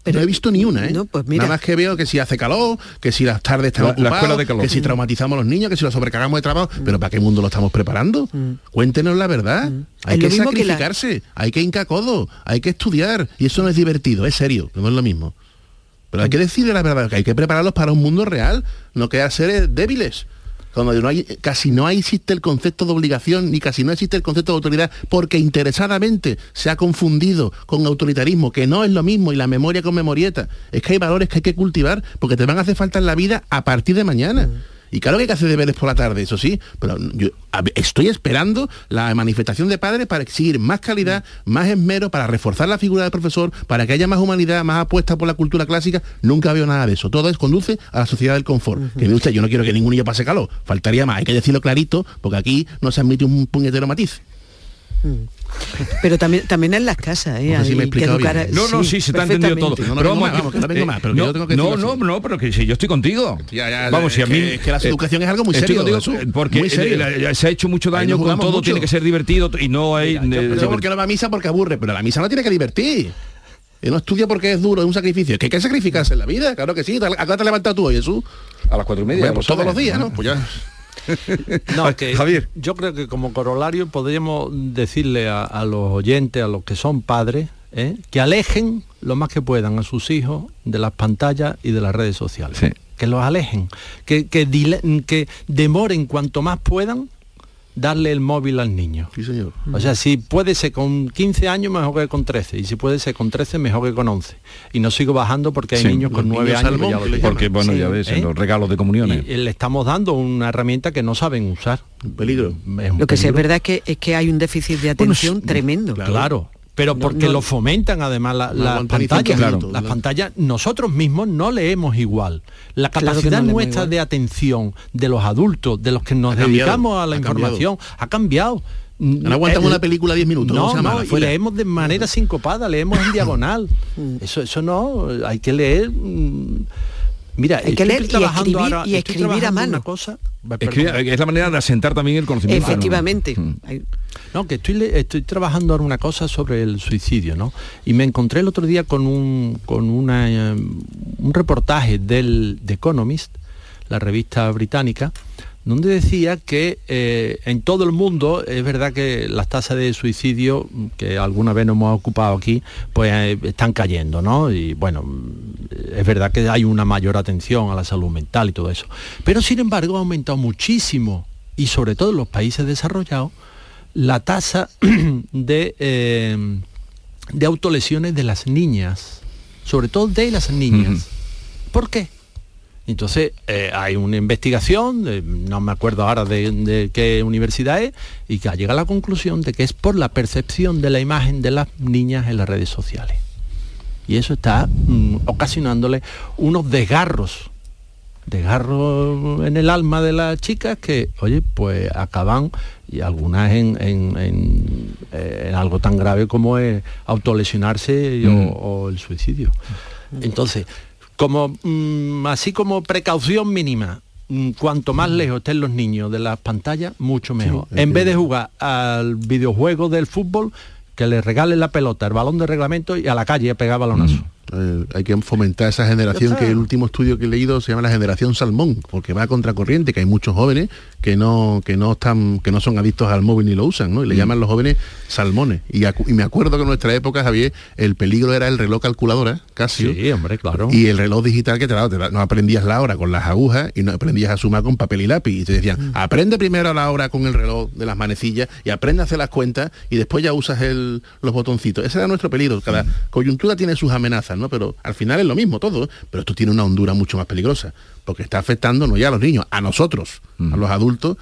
no he visto ni una, ¿eh? pues mira. Nada más que veo que si hace calor, que si las tardes están La- escuela de calor. que si traumatizamos a los niños, que si los sobrecargamos de trabajo. Pero ¿para qué mundo lo estamos preparando? Cuéntenos la verdad. Hay Es lo que mismo que la- sacrificarse, hay que hincar codo, hay que estudiar. Y eso no es divertido, es serio, no es lo mismo. Pero hay que decir la verdad, que hay que prepararlos para un mundo real, no quedar seres débiles. Cuando no hay, casi no existe el concepto de obligación, ni casi no existe el concepto de autoridad, porque interesadamente se ha confundido con autoritarismo, que no es lo mismo, y la memoria con memorieta. Es que hay valores que hay que cultivar, porque te van a hacer falta en la vida a partir de mañana. Y claro que hay que hacer deberes por la tarde, eso sí, pero yo estoy esperando la manifestación de padres para exigir más calidad, más esmero, para reforzar la figura del profesor, para que haya más humanidad, más apuesta por la cultura clásica. Nunca veo nada de eso. Todo es conduce a la sociedad del confort. Que mire usted, yo no quiero que ningún niño pase calor. Faltaría más, hay que decirlo clarito, porque aquí no se admite un puñetero matiz. Pero también, también en las casas, ¿eh? No sé si me que educar a-. No, no, sí, se te ha entendido todo. No, no, Pero más, que eh, más, pero que no, yo tengo que no, pero que sí, yo estoy contigo. Ya, ya, vamos, si a mí que- es que la eh, educación es algo muy serio, contigo, eh, porque muy serio. eh, la- se ha hecho mucho daño con todo, mucho. tiene que ser divertido y no hay. Eh, yo porque no va a misa porque aburre, pero la misa no tiene que divertir. Y no estudia porque es duro, es un sacrificio. Es que hay que sacrificarse en la vida, claro que sí. ¿A qué te has levantado tú hoy, Jesús? a las cuatro y media. Bueno, pues todos los días, ¿no? Pues ya. No, que Javier. yo creo que como corolario podríamos decirle a, a los oyentes, a los que son padres, ¿eh? que alejen lo más que puedan a sus hijos de las pantallas y de las redes sociales. Que los alejen, que, que, dile- que demoren cuanto más puedan darle el móvil al niño. Sí, señor. O sea, si puede ser con 15 años mejor que con 13 y si puede ser con 13 mejor que con 11. Y no sigo bajando porque hay Sí. niños con Los 9 niños años que ya lo. Porque, bueno, Sí. ya ves, en ¿Eh? los regalos de comuniones. Y, le estamos dando una herramienta que no saben usar. peligro. Un Lo que sí es peligro. verdad es que, es que hay un déficit de atención tremendo. Claro. Pero porque no- lo fomentan además la- No las pantallas. las pantallas, nosotros mismos no leemos igual. La capacidad nuestra igual. de atención de los adultos, de los que nos Ha cambiado, dedicamos a la ha cambiado. información, ha cambiado. No aguantamos Eh, una película 10 minutos, no No, no, y leemos de manera sincopada, leemos en diagonal. Eso, eso no, hay que leer. mm, Mira, Hay que leer y trabajando escribir- ahora- y escribir a mano. Una cosa, perdón. es la manera de asentar también el conocimiento. Efectivamente. Mm. No, que estoy, trabajando ahora una cosa sobre el suicidio, ¿no? Y me encontré el otro día con un, con una, eh, un reportaje del The Economist, la revista británica, donde decía que eh, en todo el mundo es verdad que las tasas de suicidio, que alguna vez nos hemos ocupado aquí, pues eh, están cayendo, ¿no? Y bueno, mm, es verdad que hay una mayor atención a la salud mental y todo eso. Pero sin embargo ha aumentado muchísimo, y sobre todo en los países desarrollados, la tasa de, eh, de autolesiones de las niñas, sobre todo de las niñas. ¿Por qué? Entonces eh, hay una investigación, de- no me acuerdo ahora de, de qué universidad es, y que llega a la conclusión de que es por la percepción de la imagen de las niñas en las redes sociales. Y eso está mm, ocasionándole unos desgarros desgarro en el alma de las chicas que, oye, pues acaban y algunas en, en- en, eh, en algo tan grave como es autolesionarse o- Mm. o, el suicidio. Entonces, como mm, así como precaución mínima, mm, cuanto más lejos estén los niños de las pantallas, mucho mejor. en vez de jugar al videojuego del fútbol, que les regalen la pelota, el balón de reglamento y a la calle a pegar balonazo. Eh, hay que fomentar esa generación que el último estudio que he leído se llama la generación salmón, porque va a contracorriente, que hay muchos jóvenes que no, que no están, que no son adictos al móvil ni lo usan, ¿no? Y le Mm. llaman los jóvenes salmones. Y, acu- y me acuerdo que en nuestra época, Javier, el peligro era el reloj calculadora, Casio. Sí, hombre, claro. Y el reloj digital que te, daba, te da- no aprendías la hora con las agujas y no aprendías a sumar con papel y lápiz. Y te decían, aprende primero la hora con el reloj de las manecillas y aprende a hacer las cuentas y después ya usas el- los botoncitos. Ese era nuestro peligro. Cada coyuntura tiene sus amenazas, ¿no? Pero al final es lo mismo todo. Pero esto tiene una hondura mucho más peligrosa. Porque está afectando no ya a los niños, a nosotros, a los adultos,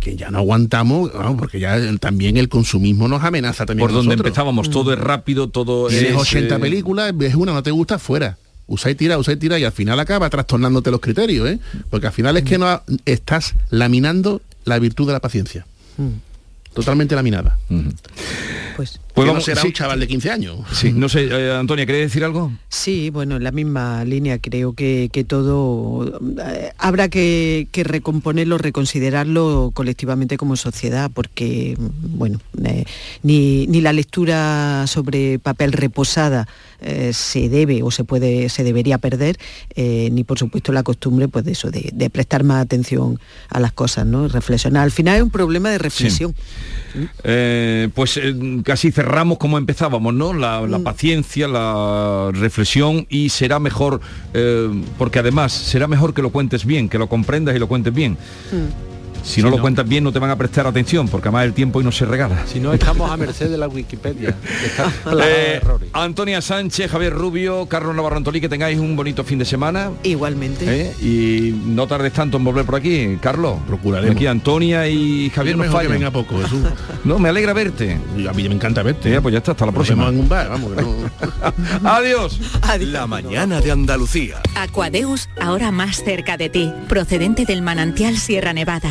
que ya no aguantamos, porque ya también el consumismo nos amenaza también. Por a donde empezábamos, todo es rápido, todo Tienes es... 80 eh, películas, ves una, no te gusta, fuera. Usa y tira, usa y tira y al final acaba trastornándote los criterios, ¿eh? Porque al final es que no estás laminando la virtud de la paciencia. Totalmente laminada. Pues, Pues vamos- no será sí. un chaval de 15 años. Sí, no sé, eh, Antonia, ¿querés decir algo? Sí, bueno, en la misma línea creo que, que todo eh, habrá que, que recomponerlo, reconsiderarlo colectivamente como sociedad, porque bueno, eh, ni, ni la lectura sobre papel reposada se debe o se puede, se debería perder, ni por supuesto la costumbre pues de eso, de, de prestar más atención a las cosas, ¿no? Reflexionar. Al final es un problema de reflexión. Pues casi cerramos como empezábamos, ¿no? La, Mm. la paciencia, la reflexión y será mejor, eh, porque además será mejor que lo cuentes bien, que lo comprendas y lo cuentes bien. Si no lo no- cuentas bien no te van a prestar atención, porque además el tiempo y no se regala. Si no estamos a merced de la Wikipedia. Eh, errores. Antonia Sánchez, Javier Rubio, Carlos Navarro Antolí, que tengáis un bonito fin de semana. Igualmente. ¿eh? Y no tardes tanto en volver por aquí, Carlos. Procuraremos. Aquí Antonia y Javier nos mejor que venga poco, Jesús. No, me alegra verte. A mí me encanta verte. Ya, pues ya está, hasta la Nos próxima. vemos en un bar, vamos. que no- Adiós. La mañana de Andalucía. Aquadeus, ahora más cerca de ti, procedente del manantial Sierra Nevada,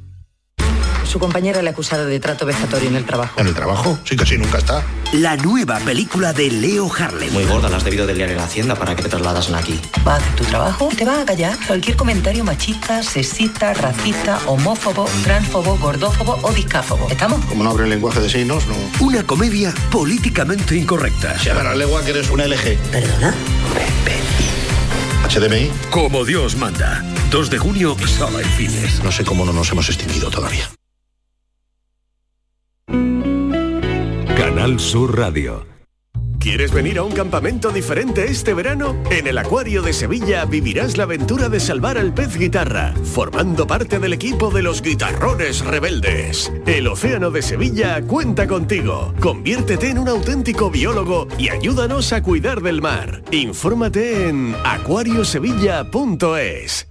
Su compañera le ha acusado de trato vejatorio en el trabajo. ¿En el trabajo? Sí, casi nunca está. La nueva película de Leo Harlem. Muy gorda, la has debido de liar en la hacienda para que te trasladasen aquí. Va a hacer tu trabajo, te va a callar cualquier comentario machista, sexista, racista, homófobo, transfobo, gordófobo o discáfobo. ¿Estamos? Como no abre el lenguaje de signos, no. Una comedia políticamente incorrecta. Se la legua que eres una LG. ¿Perdona? HDMI. Como Dios manda. 2 de junio, sala en cines. No sé cómo no nos hemos extinguido todavía. Canal Sur Radio. ¿Quieres venir a un campamento diferente este verano? En el Acuario de Sevilla vivirás la aventura de salvar al pez guitarra, formando parte del equipo de los guitarrones rebeldes. El Océano de Sevilla cuenta contigo. Conviértete en un auténtico biólogo y ayúdanos a cuidar del mar. Infórmate en acuariosevilla.es.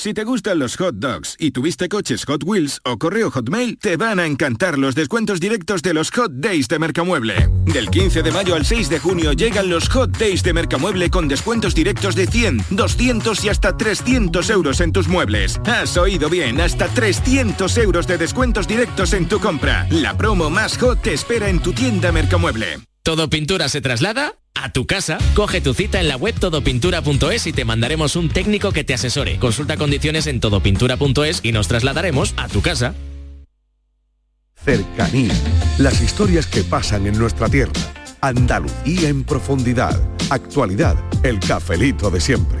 Si te gustan los hot dogs y tuviste coches Hot Wheels o correo Hotmail, te van a encantar los descuentos directos de los Hot Days de Mercamueble. Del 15 de mayo al 6 de junio llegan los Hot Days de Mercamueble con descuentos directos de 100, 200 y hasta 300 euros en tus muebles. Has oído bien, hasta 300 euros de descuentos directos en tu compra. La promo más hot te espera en tu tienda Mercamueble. ¿Todo pintura se traslada? A tu casa, coge tu cita en la web todopintura.es y te mandaremos un técnico que te asesore. Consulta condiciones en todopintura.es y nos trasladaremos a tu casa. Cercanía. Las historias que pasan en nuestra tierra. Andalucía en profundidad. Actualidad. El cafelito de siempre.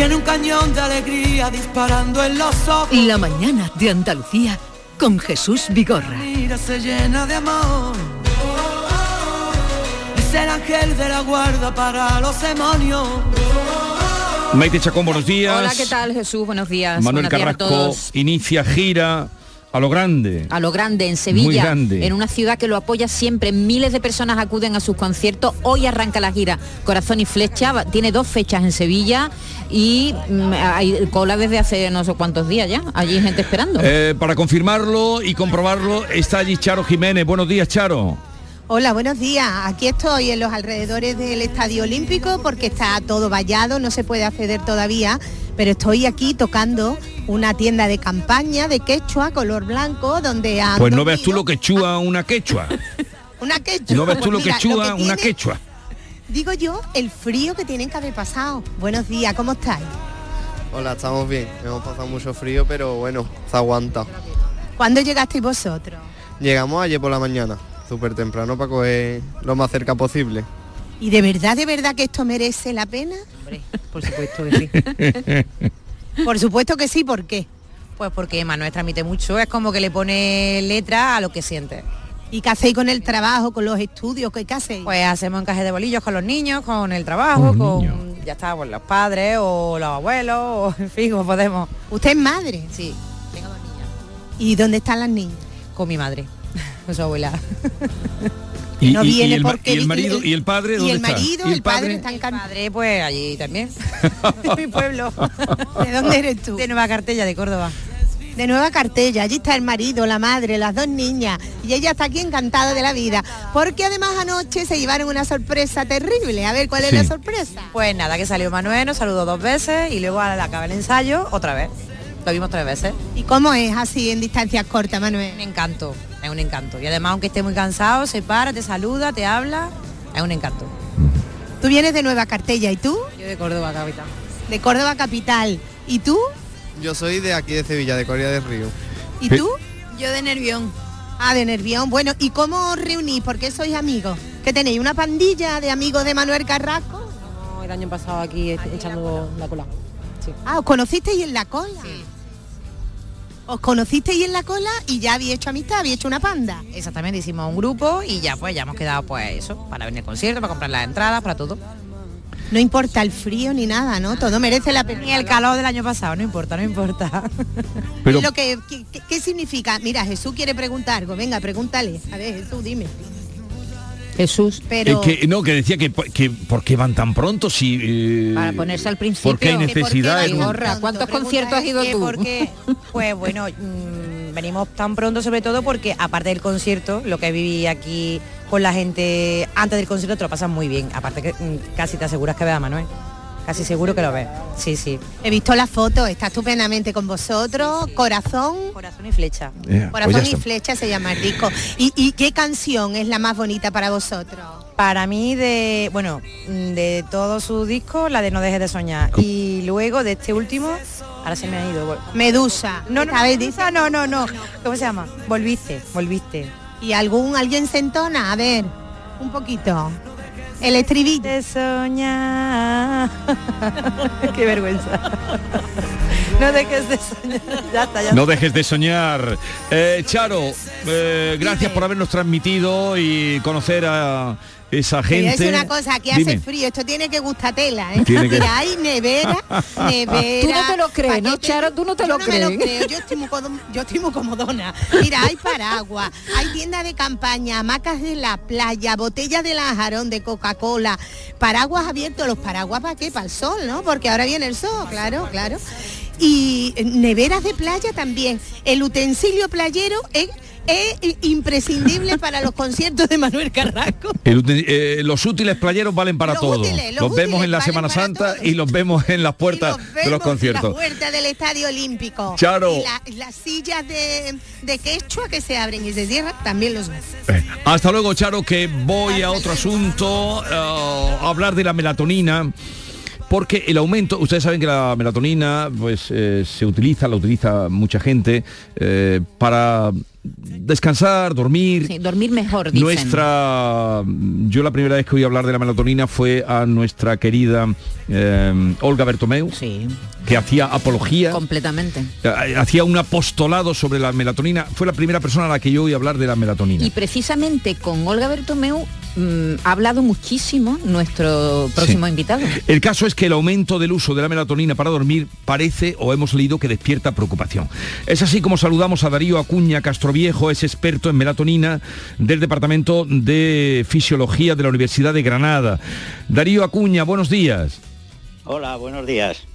Tiene un cañón de alegría disparando en los ojos. La mañana de Andalucía con Jesús Vigorra. Mira, se llena de amor. Es el ángel de la guarda para los demonios. Maite Chacón, buenos días. Hola, ¿qué tal Jesús? Buenos días. Manuel Buenos días a Carrasco todos. inicia gira a lo grande. A lo grande, en Sevilla, Muy grande. en una ciudad que lo apoya siempre. Miles de personas acuden a sus conciertos. Hoy arranca la gira Corazón y Flecha. Tiene dos fechas en Sevilla y mm, hay cola desde hace no sé cuántos días ya. Allí hay gente esperando. Eh, para confirmarlo y comprobarlo está allí Charo Jiménez. Buenos días, Charo. Hola, buenos días. Aquí estoy en los alrededores del Estadio Olímpico porque está todo vallado, no se puede acceder todavía, pero estoy aquí tocando una tienda de campaña de quechua color blanco donde han Pues no veas tú lo que chua una quechua. una quechua. No veas tú Pues lo que chua que una tiene- quechua. Digo yo, el frío que tienen que haber pasado. Buenos días, ¿cómo estáis? Hola, estamos bien. Hemos pasado mucho frío, pero bueno, se aguanta. ¿Cuándo llegasteis vosotros? Llegamos ayer por la mañana, súper temprano para coger lo más cerca posible. ¿Y de verdad, de verdad que esto merece la pena? Por supuesto que sí. Por supuesto que sí, ¿por qué? Pues porque Manuel transmite mucho, es como que le pone letra a lo que siente. ¿Y qué hacéis con el trabajo, con los estudios? ¿Qué, qué hacéis? Pues hacemos encaje de bolillos con los niños, con el trabajo, con, ya está, pues los padres o los abuelos, o en fin, como podemos. ¿Usted es madre? Sí, tengo dos niñas. ¿Y dónde están las niñas? Con mi madre, con su abuela. Y, No y- y viene el, porque y el el- marido el- y el padre y dónde el está? marido, ¿Y el padre está en Mi padre, pues allí también. mi pueblo. ¿De dónde eres tú? De Nueva Cartella, de Córdoba. De Nueva Cartella, allí está el marido, la madre, las dos niñas y ella está aquí encantada de la vida, porque además anoche se llevaron una sorpresa terrible. A ver, ¿cuál es Sí. la sorpresa? Pues nada, que salió Manuel, nos saludó dos veces y luego al acabar el ensayo, otra vez. Lo vimos tres veces. ¿Y cómo es así en distancias cortas, Manuel? Un encanto, es un encanto. Y además, aunque esté muy cansado, se para, te saluda, te habla, es un encanto. Tú vienes de Nueva Cartella, ¿y tú? Yo de Córdoba, capital. De Córdoba capital. ¿Y tú? Yo soy de aquí de Sevilla, de Corea del Río. ¿Y tú? Yo de Nervión. Ah, de Nervión. Bueno, ¿y cómo os reunís? ¿Por qué sois amigos? ¿Que tenéis una pandilla de amigos de Manuel Carrasco? No, el año pasado aquí echando la cola. Ah, ¿os conocisteis en la cola? Os conocisteis en la cola y ya habéis hecho amistad, habéis hecho una panda. Exactamente, hicimos un grupo y ya pues ya hemos quedado pues eso, para venir al concierto, para comprar las entradas, para todo. No importa el frío ni nada, ¿no? Todo merece la pena. Ni el calor del año pasado, no importa, no importa. Pero- ¿Y lo que, qué significa? Mira, Jesús quiere preguntar algo. Venga, pregúntale. A ver, Jesús, dime. Jesús. Pero... Eh, que, no, que decía que, que ¿por qué van tan pronto si... eh, Para ponerse al principio. Porque hay necesidad en un- Gorra, ¿Cuántos conciertos has ido tú? Porque, pues bueno, mm, venimos tan pronto sobre todo porque aparte del concierto, lo que viví aquí con la gente antes del concierto te lo pasas muy bien. Aparte que mm, casi te aseguras que veas a Manuel. Casi seguro que lo ves. Sí, sí. He visto la foto, está estupendamente con vosotros. Corazón. Corazón y flecha. Eh, Corazón pues y flecha se llama el disco. ¿Y, y qué canción es la más bonita para vosotros? Para mí de, bueno, de todos sus discos, la de No dejes de soñar. Y luego de este último, ahora se me ha ido. Medusa. No, no, A ver, Medusa, no, no, no. ¿Cómo se llama? Volviste, volviste. ¿Y algún alguien se entona? A ver, un poquito. El estribillo. De soñar. Qué vergüenza. No dejes de soñar. Ya está, ya No está. dejes de soñar. Eh, Charo, eh, gracias por habernos transmitido y conocer a esa gente. decir una cosa, aquí hace frío, esto tiene que gustar tela, ¿eh? Tiene que- Mira, hay nevera, nevera. Tú no te lo crees, ¿no, Charo? Tú no te Yo lo no me lo creo, yo estoy muy, yo estoy muy comodona. Mira, hay paraguas, hay tiendas de campaña, hamacas de la playa, botellas de la jarón de Coca-Cola, paraguas abiertos, los paraguas para qué, para el sol, ¿no? Porque ahora viene el sol, claro, claro. Y eh, neveras de playa también. El utensilio playero es es imprescindible para los conciertos de Manuel Carrasco. El eh, los útiles playeros valen para Los todo. útiles, los los vemos en la Semana Santa y los vemos en las puertas de los Vemos La conciertos. puerta del Estadio Olímpico. Y la- las sillas de, de quechua que se abren y se cierran, también los ves. Hasta luego, Charo, que voy a otro asunto, eh, a hablar de la melatonina. Porque el aumento, ustedes saben que la melatonina pues eh, se utiliza, la utiliza mucha gente eh, para descansar, dormir. Sí, dormir mejor, dicen. Nuestra, yo la primera vez que oí hablar de la melatonina fue a nuestra querida eh, Olga Bertomeu, que hacía apología, Completamente. eh, hacía un apostolado sobre la melatonina. Fue la primera persona a la que yo oí hablar de la melatonina. Y precisamente con Olga Bertomeu mm, ha hablado muchísimo nuestro próximo invitado. El caso es que el aumento del uso de la melatonina para dormir parece o hemos leído que despierta preocupación. Es así como saludamos a Darío Acuña Castroviejo, es experto en melatonina del Departamento de Fisiología de la Universidad de Granada. Darío Acuña, buenos días. Hola, buenos días.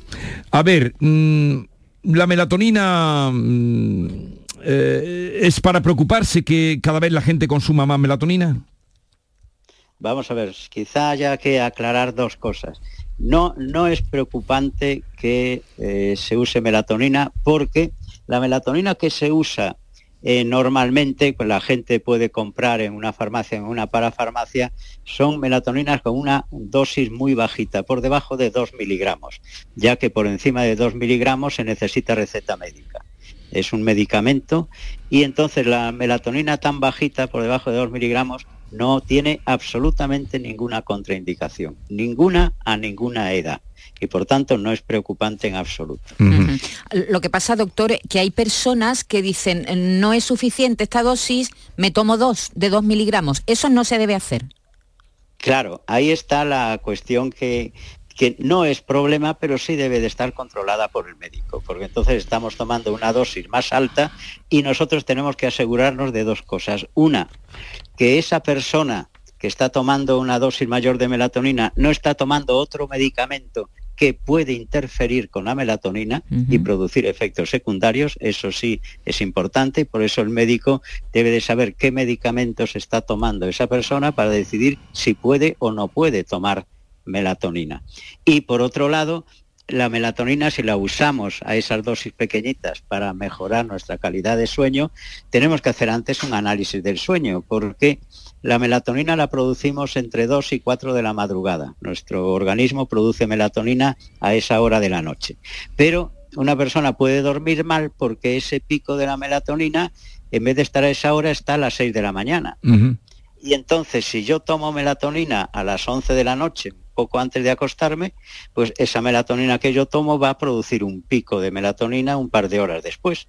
A ver, mm, la melatonina mm, eh, es para preocuparse que cada vez la gente consuma más melatonina. Vamos a ver, quizá haya que aclarar dos cosas. No, no es preocupante que eh, se use melatonina porque la melatonina que se usa eh, normalmente, pues la gente puede comprar en una farmacia, en una parafarmacia, son melatoninas con una dosis muy bajita, por debajo de 2 miligramos, ya que por encima de 2 miligramos se necesita receta médica. Es un medicamento y entonces la melatonina tan bajita, por debajo de 2 miligramos, no tiene absolutamente ninguna contraindicación, ninguna a ninguna edad. Y por tanto no es preocupante en absoluto. Lo que pasa, doctor, que hay personas que dicen no es suficiente esta dosis, me tomo dos de dos miligramos. Eso no se debe hacer. Claro, ahí está la cuestión que, que no es problema, pero sí debe de estar controlada por el médico, porque entonces estamos tomando una dosis más alta y nosotros tenemos que asegurarnos de dos cosas. Una, que esa persona que está tomando una dosis mayor de melatonina no está tomando otro medicamento que puede interferir con la melatonina y producir efectos secundarios, eso sí es importante, y por eso el médico debe de saber qué medicamentos está tomando esa persona para decidir si puede o no puede tomar melatonina. Y por otro lado, la melatonina, si la usamos a esas dosis pequeñitas para mejorar nuestra calidad de sueño, tenemos que hacer antes un análisis del sueño, porque la melatonina la producimos entre 2 y 4 de la madrugada. Nuestro organismo produce melatonina a esa hora de la noche. Pero una persona puede dormir mal porque ese pico de la melatonina, en vez de estar a esa hora, está a las 6 de la mañana. Y entonces, si yo tomo melatonina a las 11 de la noche, poco antes de acostarme, pues esa melatonina que yo tomo va a producir un pico de melatonina un par de horas después.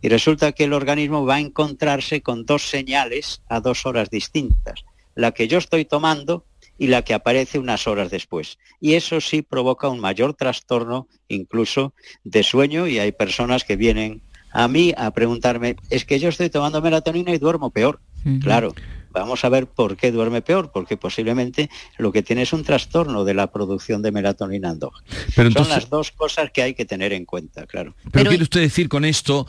Y resulta que el organismo va a encontrarse con dos señales a dos horas distintas, la que yo estoy tomando y la que aparece unas horas después. Y eso sí provoca un mayor trastorno incluso de sueño y hay personas que vienen a mí a preguntarme, es que yo estoy tomando melatonina y duermo peor. Claro, vamos a ver por qué duerme peor, porque posiblemente lo que tiene es un trastorno de la producción de melatonina endógena. Pero Son las dos cosas que hay que tener en cuenta, claro. Pero, quiere usted decir con esto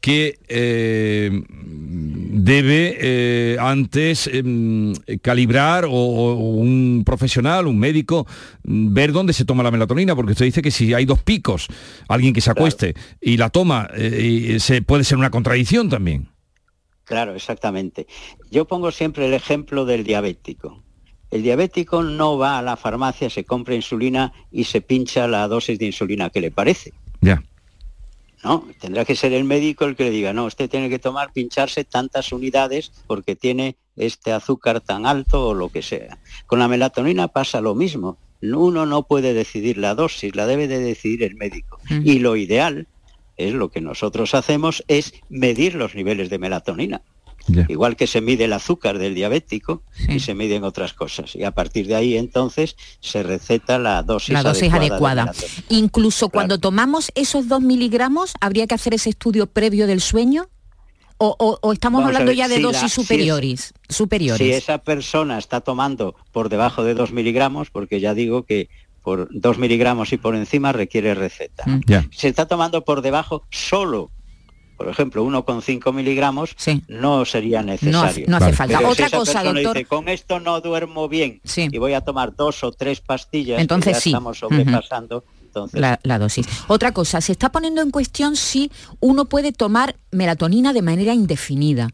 que eh, debe eh, antes em, calibrar o, o un profesional, un médico, mm, ver dónde se toma la melatonina, porque usted dice que si hay dos picos, alguien que se acueste y la toma, eh, y se puede ser una contradicción también. Claro, exactamente. Yo pongo siempre el ejemplo del diabético. El diabético no va a la farmacia, se compra insulina y se pincha la dosis de insulina que le parece. Ya. ¿no? Tendrá que ser el médico el que le diga, no, usted tiene que tomar, pincharse tantas unidades porque tiene este azúcar tan alto o lo que sea. Con la melatonina pasa lo mismo. Uno no puede decidir la dosis, la debe de decidir el médico. Y lo ideal es lo que nosotros hacemos, es medir los niveles de melatonina. Igual que se mide el azúcar del diabético y se miden otras cosas. Y a partir de ahí entonces se receta la dosis, la dosis adecuada. Incluso cuando tomamos esos dos miligramos, ¿habría que hacer ese estudio previo del sueño? ¿O, o- o estamos Vamos hablando ver, ya de si la- dosis si es- superiores? superiores. Si esa persona está tomando por debajo de 2 miligramos, porque ya digo que por 2 miligramos y por encima requiere receta. Ya. Si está tomando por debajo solo por ejemplo, 1,5 miligramos, no sería necesario. no hace falta. Pero si Otra esa cosa, doctor. dice, con esto no duermo bien y voy a tomar dos o tres pastillas, que Entonces ya sí. estamos sobrepasando. Entonces, La, la dosis. Otra cosa, se está poniendo en cuestión si uno puede tomar melatonina de manera indefinida.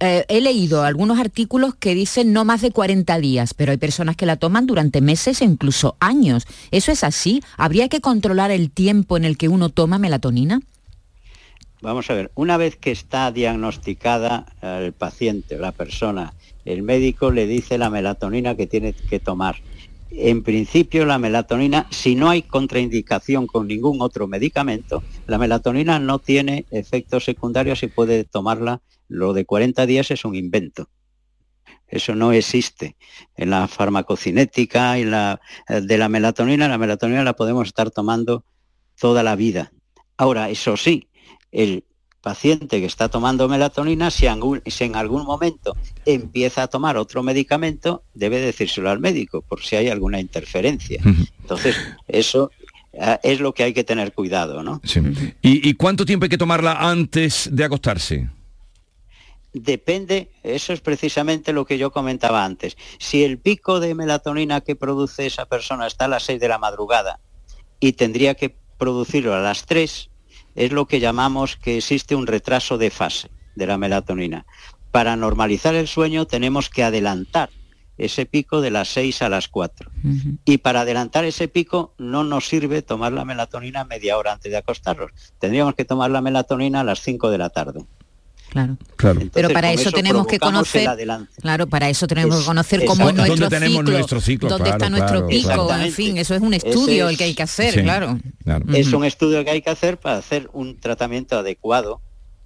Eh, he leído algunos artículos que dicen no más de 40 días, pero hay personas que la toman durante meses e incluso años. ¿Eso es así? ¿Habría que controlar el tiempo en el que uno toma melatonina? Vamos a ver, una vez que está diagnosticada el paciente la persona, el médico le dice la melatonina que tiene que tomar. En principio la melatonina, si no hay contraindicación con ningún otro medicamento, la melatonina no tiene efectos secundarios y puede tomarla. Lo de 40 días es un invento. Eso no existe. En la farmacocinética y la, eh, de la melatonina, la melatonina la podemos estar tomando toda la vida. Ahora, eso sí, el paciente que está tomando melatonina, si, algún- si en algún momento empieza a tomar otro medicamento, debe decírselo al médico por si hay alguna interferencia. Entonces, eso eh, es lo que hay que tener cuidado, ¿no? Sí. ¿Y, y cuánto tiempo hay que tomarla antes de acostarse? Depende, eso es precisamente lo que yo comentaba antes. Si el pico de melatonina que produce esa persona está a las 6 de la madrugada y tendría que producirlo a las 3, es lo que llamamos que existe un retraso de fase de la melatonina. Para normalizar el sueño tenemos que adelantar ese pico de las 6 a las 4. Y para adelantar ese pico no nos sirve tomar la melatonina media hora antes de acostarnos. Tendríamos que tomar la melatonina a las 5 de la tarde. Claro. Claro. Pero para eso, tenemos que conocer, adelante. claro, para eso tenemos Es- que conocer cómo es ¿Dónde nuestro tenemos ciclo, nuestro ciclo? dónde Claro, está nuestro pico, claro. en fin, eso es un estudio es- el que hay que hacer, Sí, claro. Es un estudio que hay que hacer para hacer un tratamiento adecuado,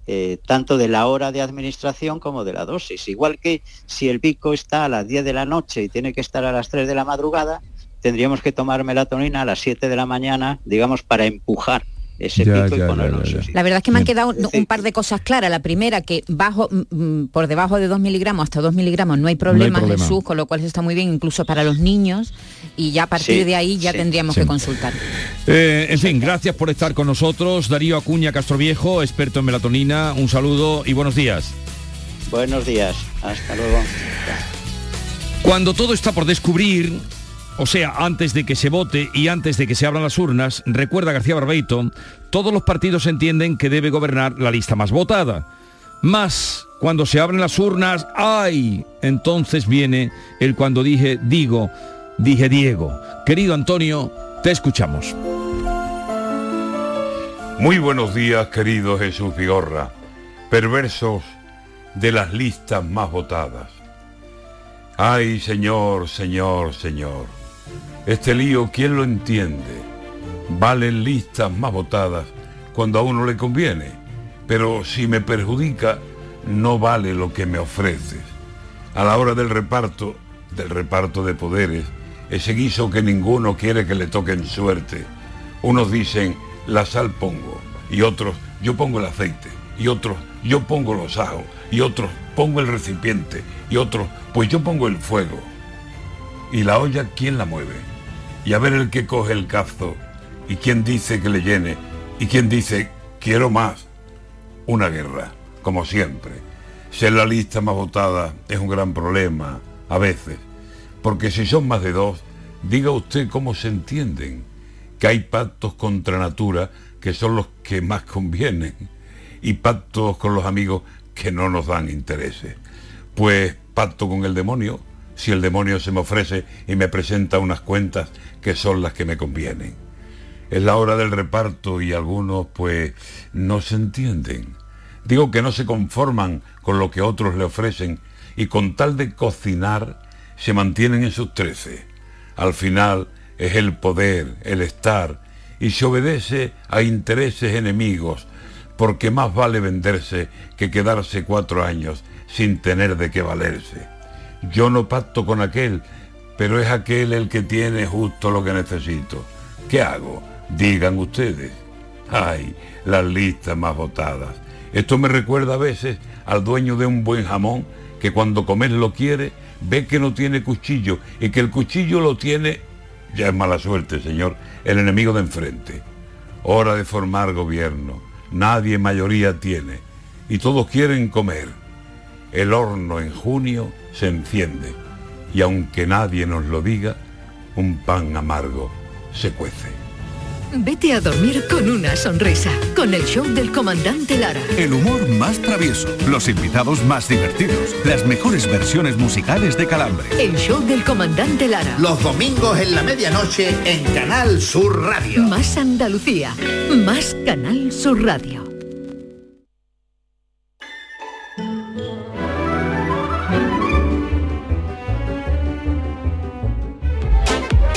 eh, tanto de la hora de administración como de la dosis. Igual que si el pico está a las 10 de la noche y tiene que estar a las 3 de la madrugada, tendríamos que tomar melatonina a las 7 de la mañana, digamos, para empujar ese Ya, pico ya, y ponerlo ya, en su ya. sitio. La verdad es que me han quedado un par de cosas claras. La primera, que bajo mm, por debajo de 2 miligramos hasta 2 miligramos no hay problema, problema. Jesús, con lo cual eso está muy bien incluso para los niños y ya a partir Sí, de ahí ya sí, tendríamos sí. que consultar. Eh, en fin, gracias por estar con nosotros. Darío Acuña Castroviejo, experto en melatonina. Un saludo y buenos días. Buenos días, hasta luego. Cuando todo está por descubrir, o sea, antes de que se vote y antes de que se abran las urnas, recuerda García Barbeito, todos los partidos entienden que debe gobernar la lista más votada. Más, cuando se abren las urnas, ¡ay! Entonces viene el cuando dije, digo, dije Diego. Querido Antonio, te escuchamos. Muy buenos días, querido Jesús Vigorra, perversos de las listas más votadas. Ay, señor, señor, señor, este lío, ¿quién lo entiende? Valen listas más votadas cuando a uno le conviene, pero si me perjudica, no vale lo que me ofreces. A la hora del reparto, del reparto de poderes, ese guiso que ninguno quiere que le toquen suerte. Unos dicen, la sal pongo, y otros, yo pongo el aceite, y otros, yo pongo los ajos, y otros, pongo el recipiente, y otros, pues yo pongo el fuego. Y la olla, ¿quién la mueve? Y a ver el que coge el cazo, y quién dice que le llene, y quién dice, quiero más. Una guerra, como siempre. Ser la lista más votada es un gran problema, a veces, porque si son más de dos, diga usted cómo se entienden, que hay pactos contra natura que son los que más convienen, y pactos con los amigos que no nos dan intereses. Pues pacto con el demonio, si el demonio se me ofrece y me presenta unas cuentas que son las que me convienen. Es la hora del reparto y algunos pues no se entienden. Digo que no se conforman con lo que otros le ofrecen y con tal de cocinar se mantienen en sus trece. Al final es el poder, el estar, y se obedece a intereses enemigos, porque más vale venderse que quedarse cuatro años sin tener de qué valerse. Yo no pacto con aquel, pero es aquel el que tiene justo lo que necesito. ¿Qué hago? Digan ustedes. Ay, las listas más votadas. Esto me recuerda a veces al dueño de un buen jamón que cuando comer lo quiere ve que no tiene cuchillo y que el cuchillo lo tiene, ya es mala suerte, señor, el enemigo de enfrente. Hora de formar gobierno. nadie mayoría tiene y todos quieren comer. El horno en junio se enciende y aunque nadie nos lo diga, un pan amargo se cuece. Vete a dormir con una sonrisa, con el show del comandante Lara. El humor más travieso, los invitados más divertidos, las mejores versiones musicales de Calambre. El show del comandante Lara. Los domingos en la medianoche en Canal Sur Radio. Más Andalucía, más Canal Sur Radio.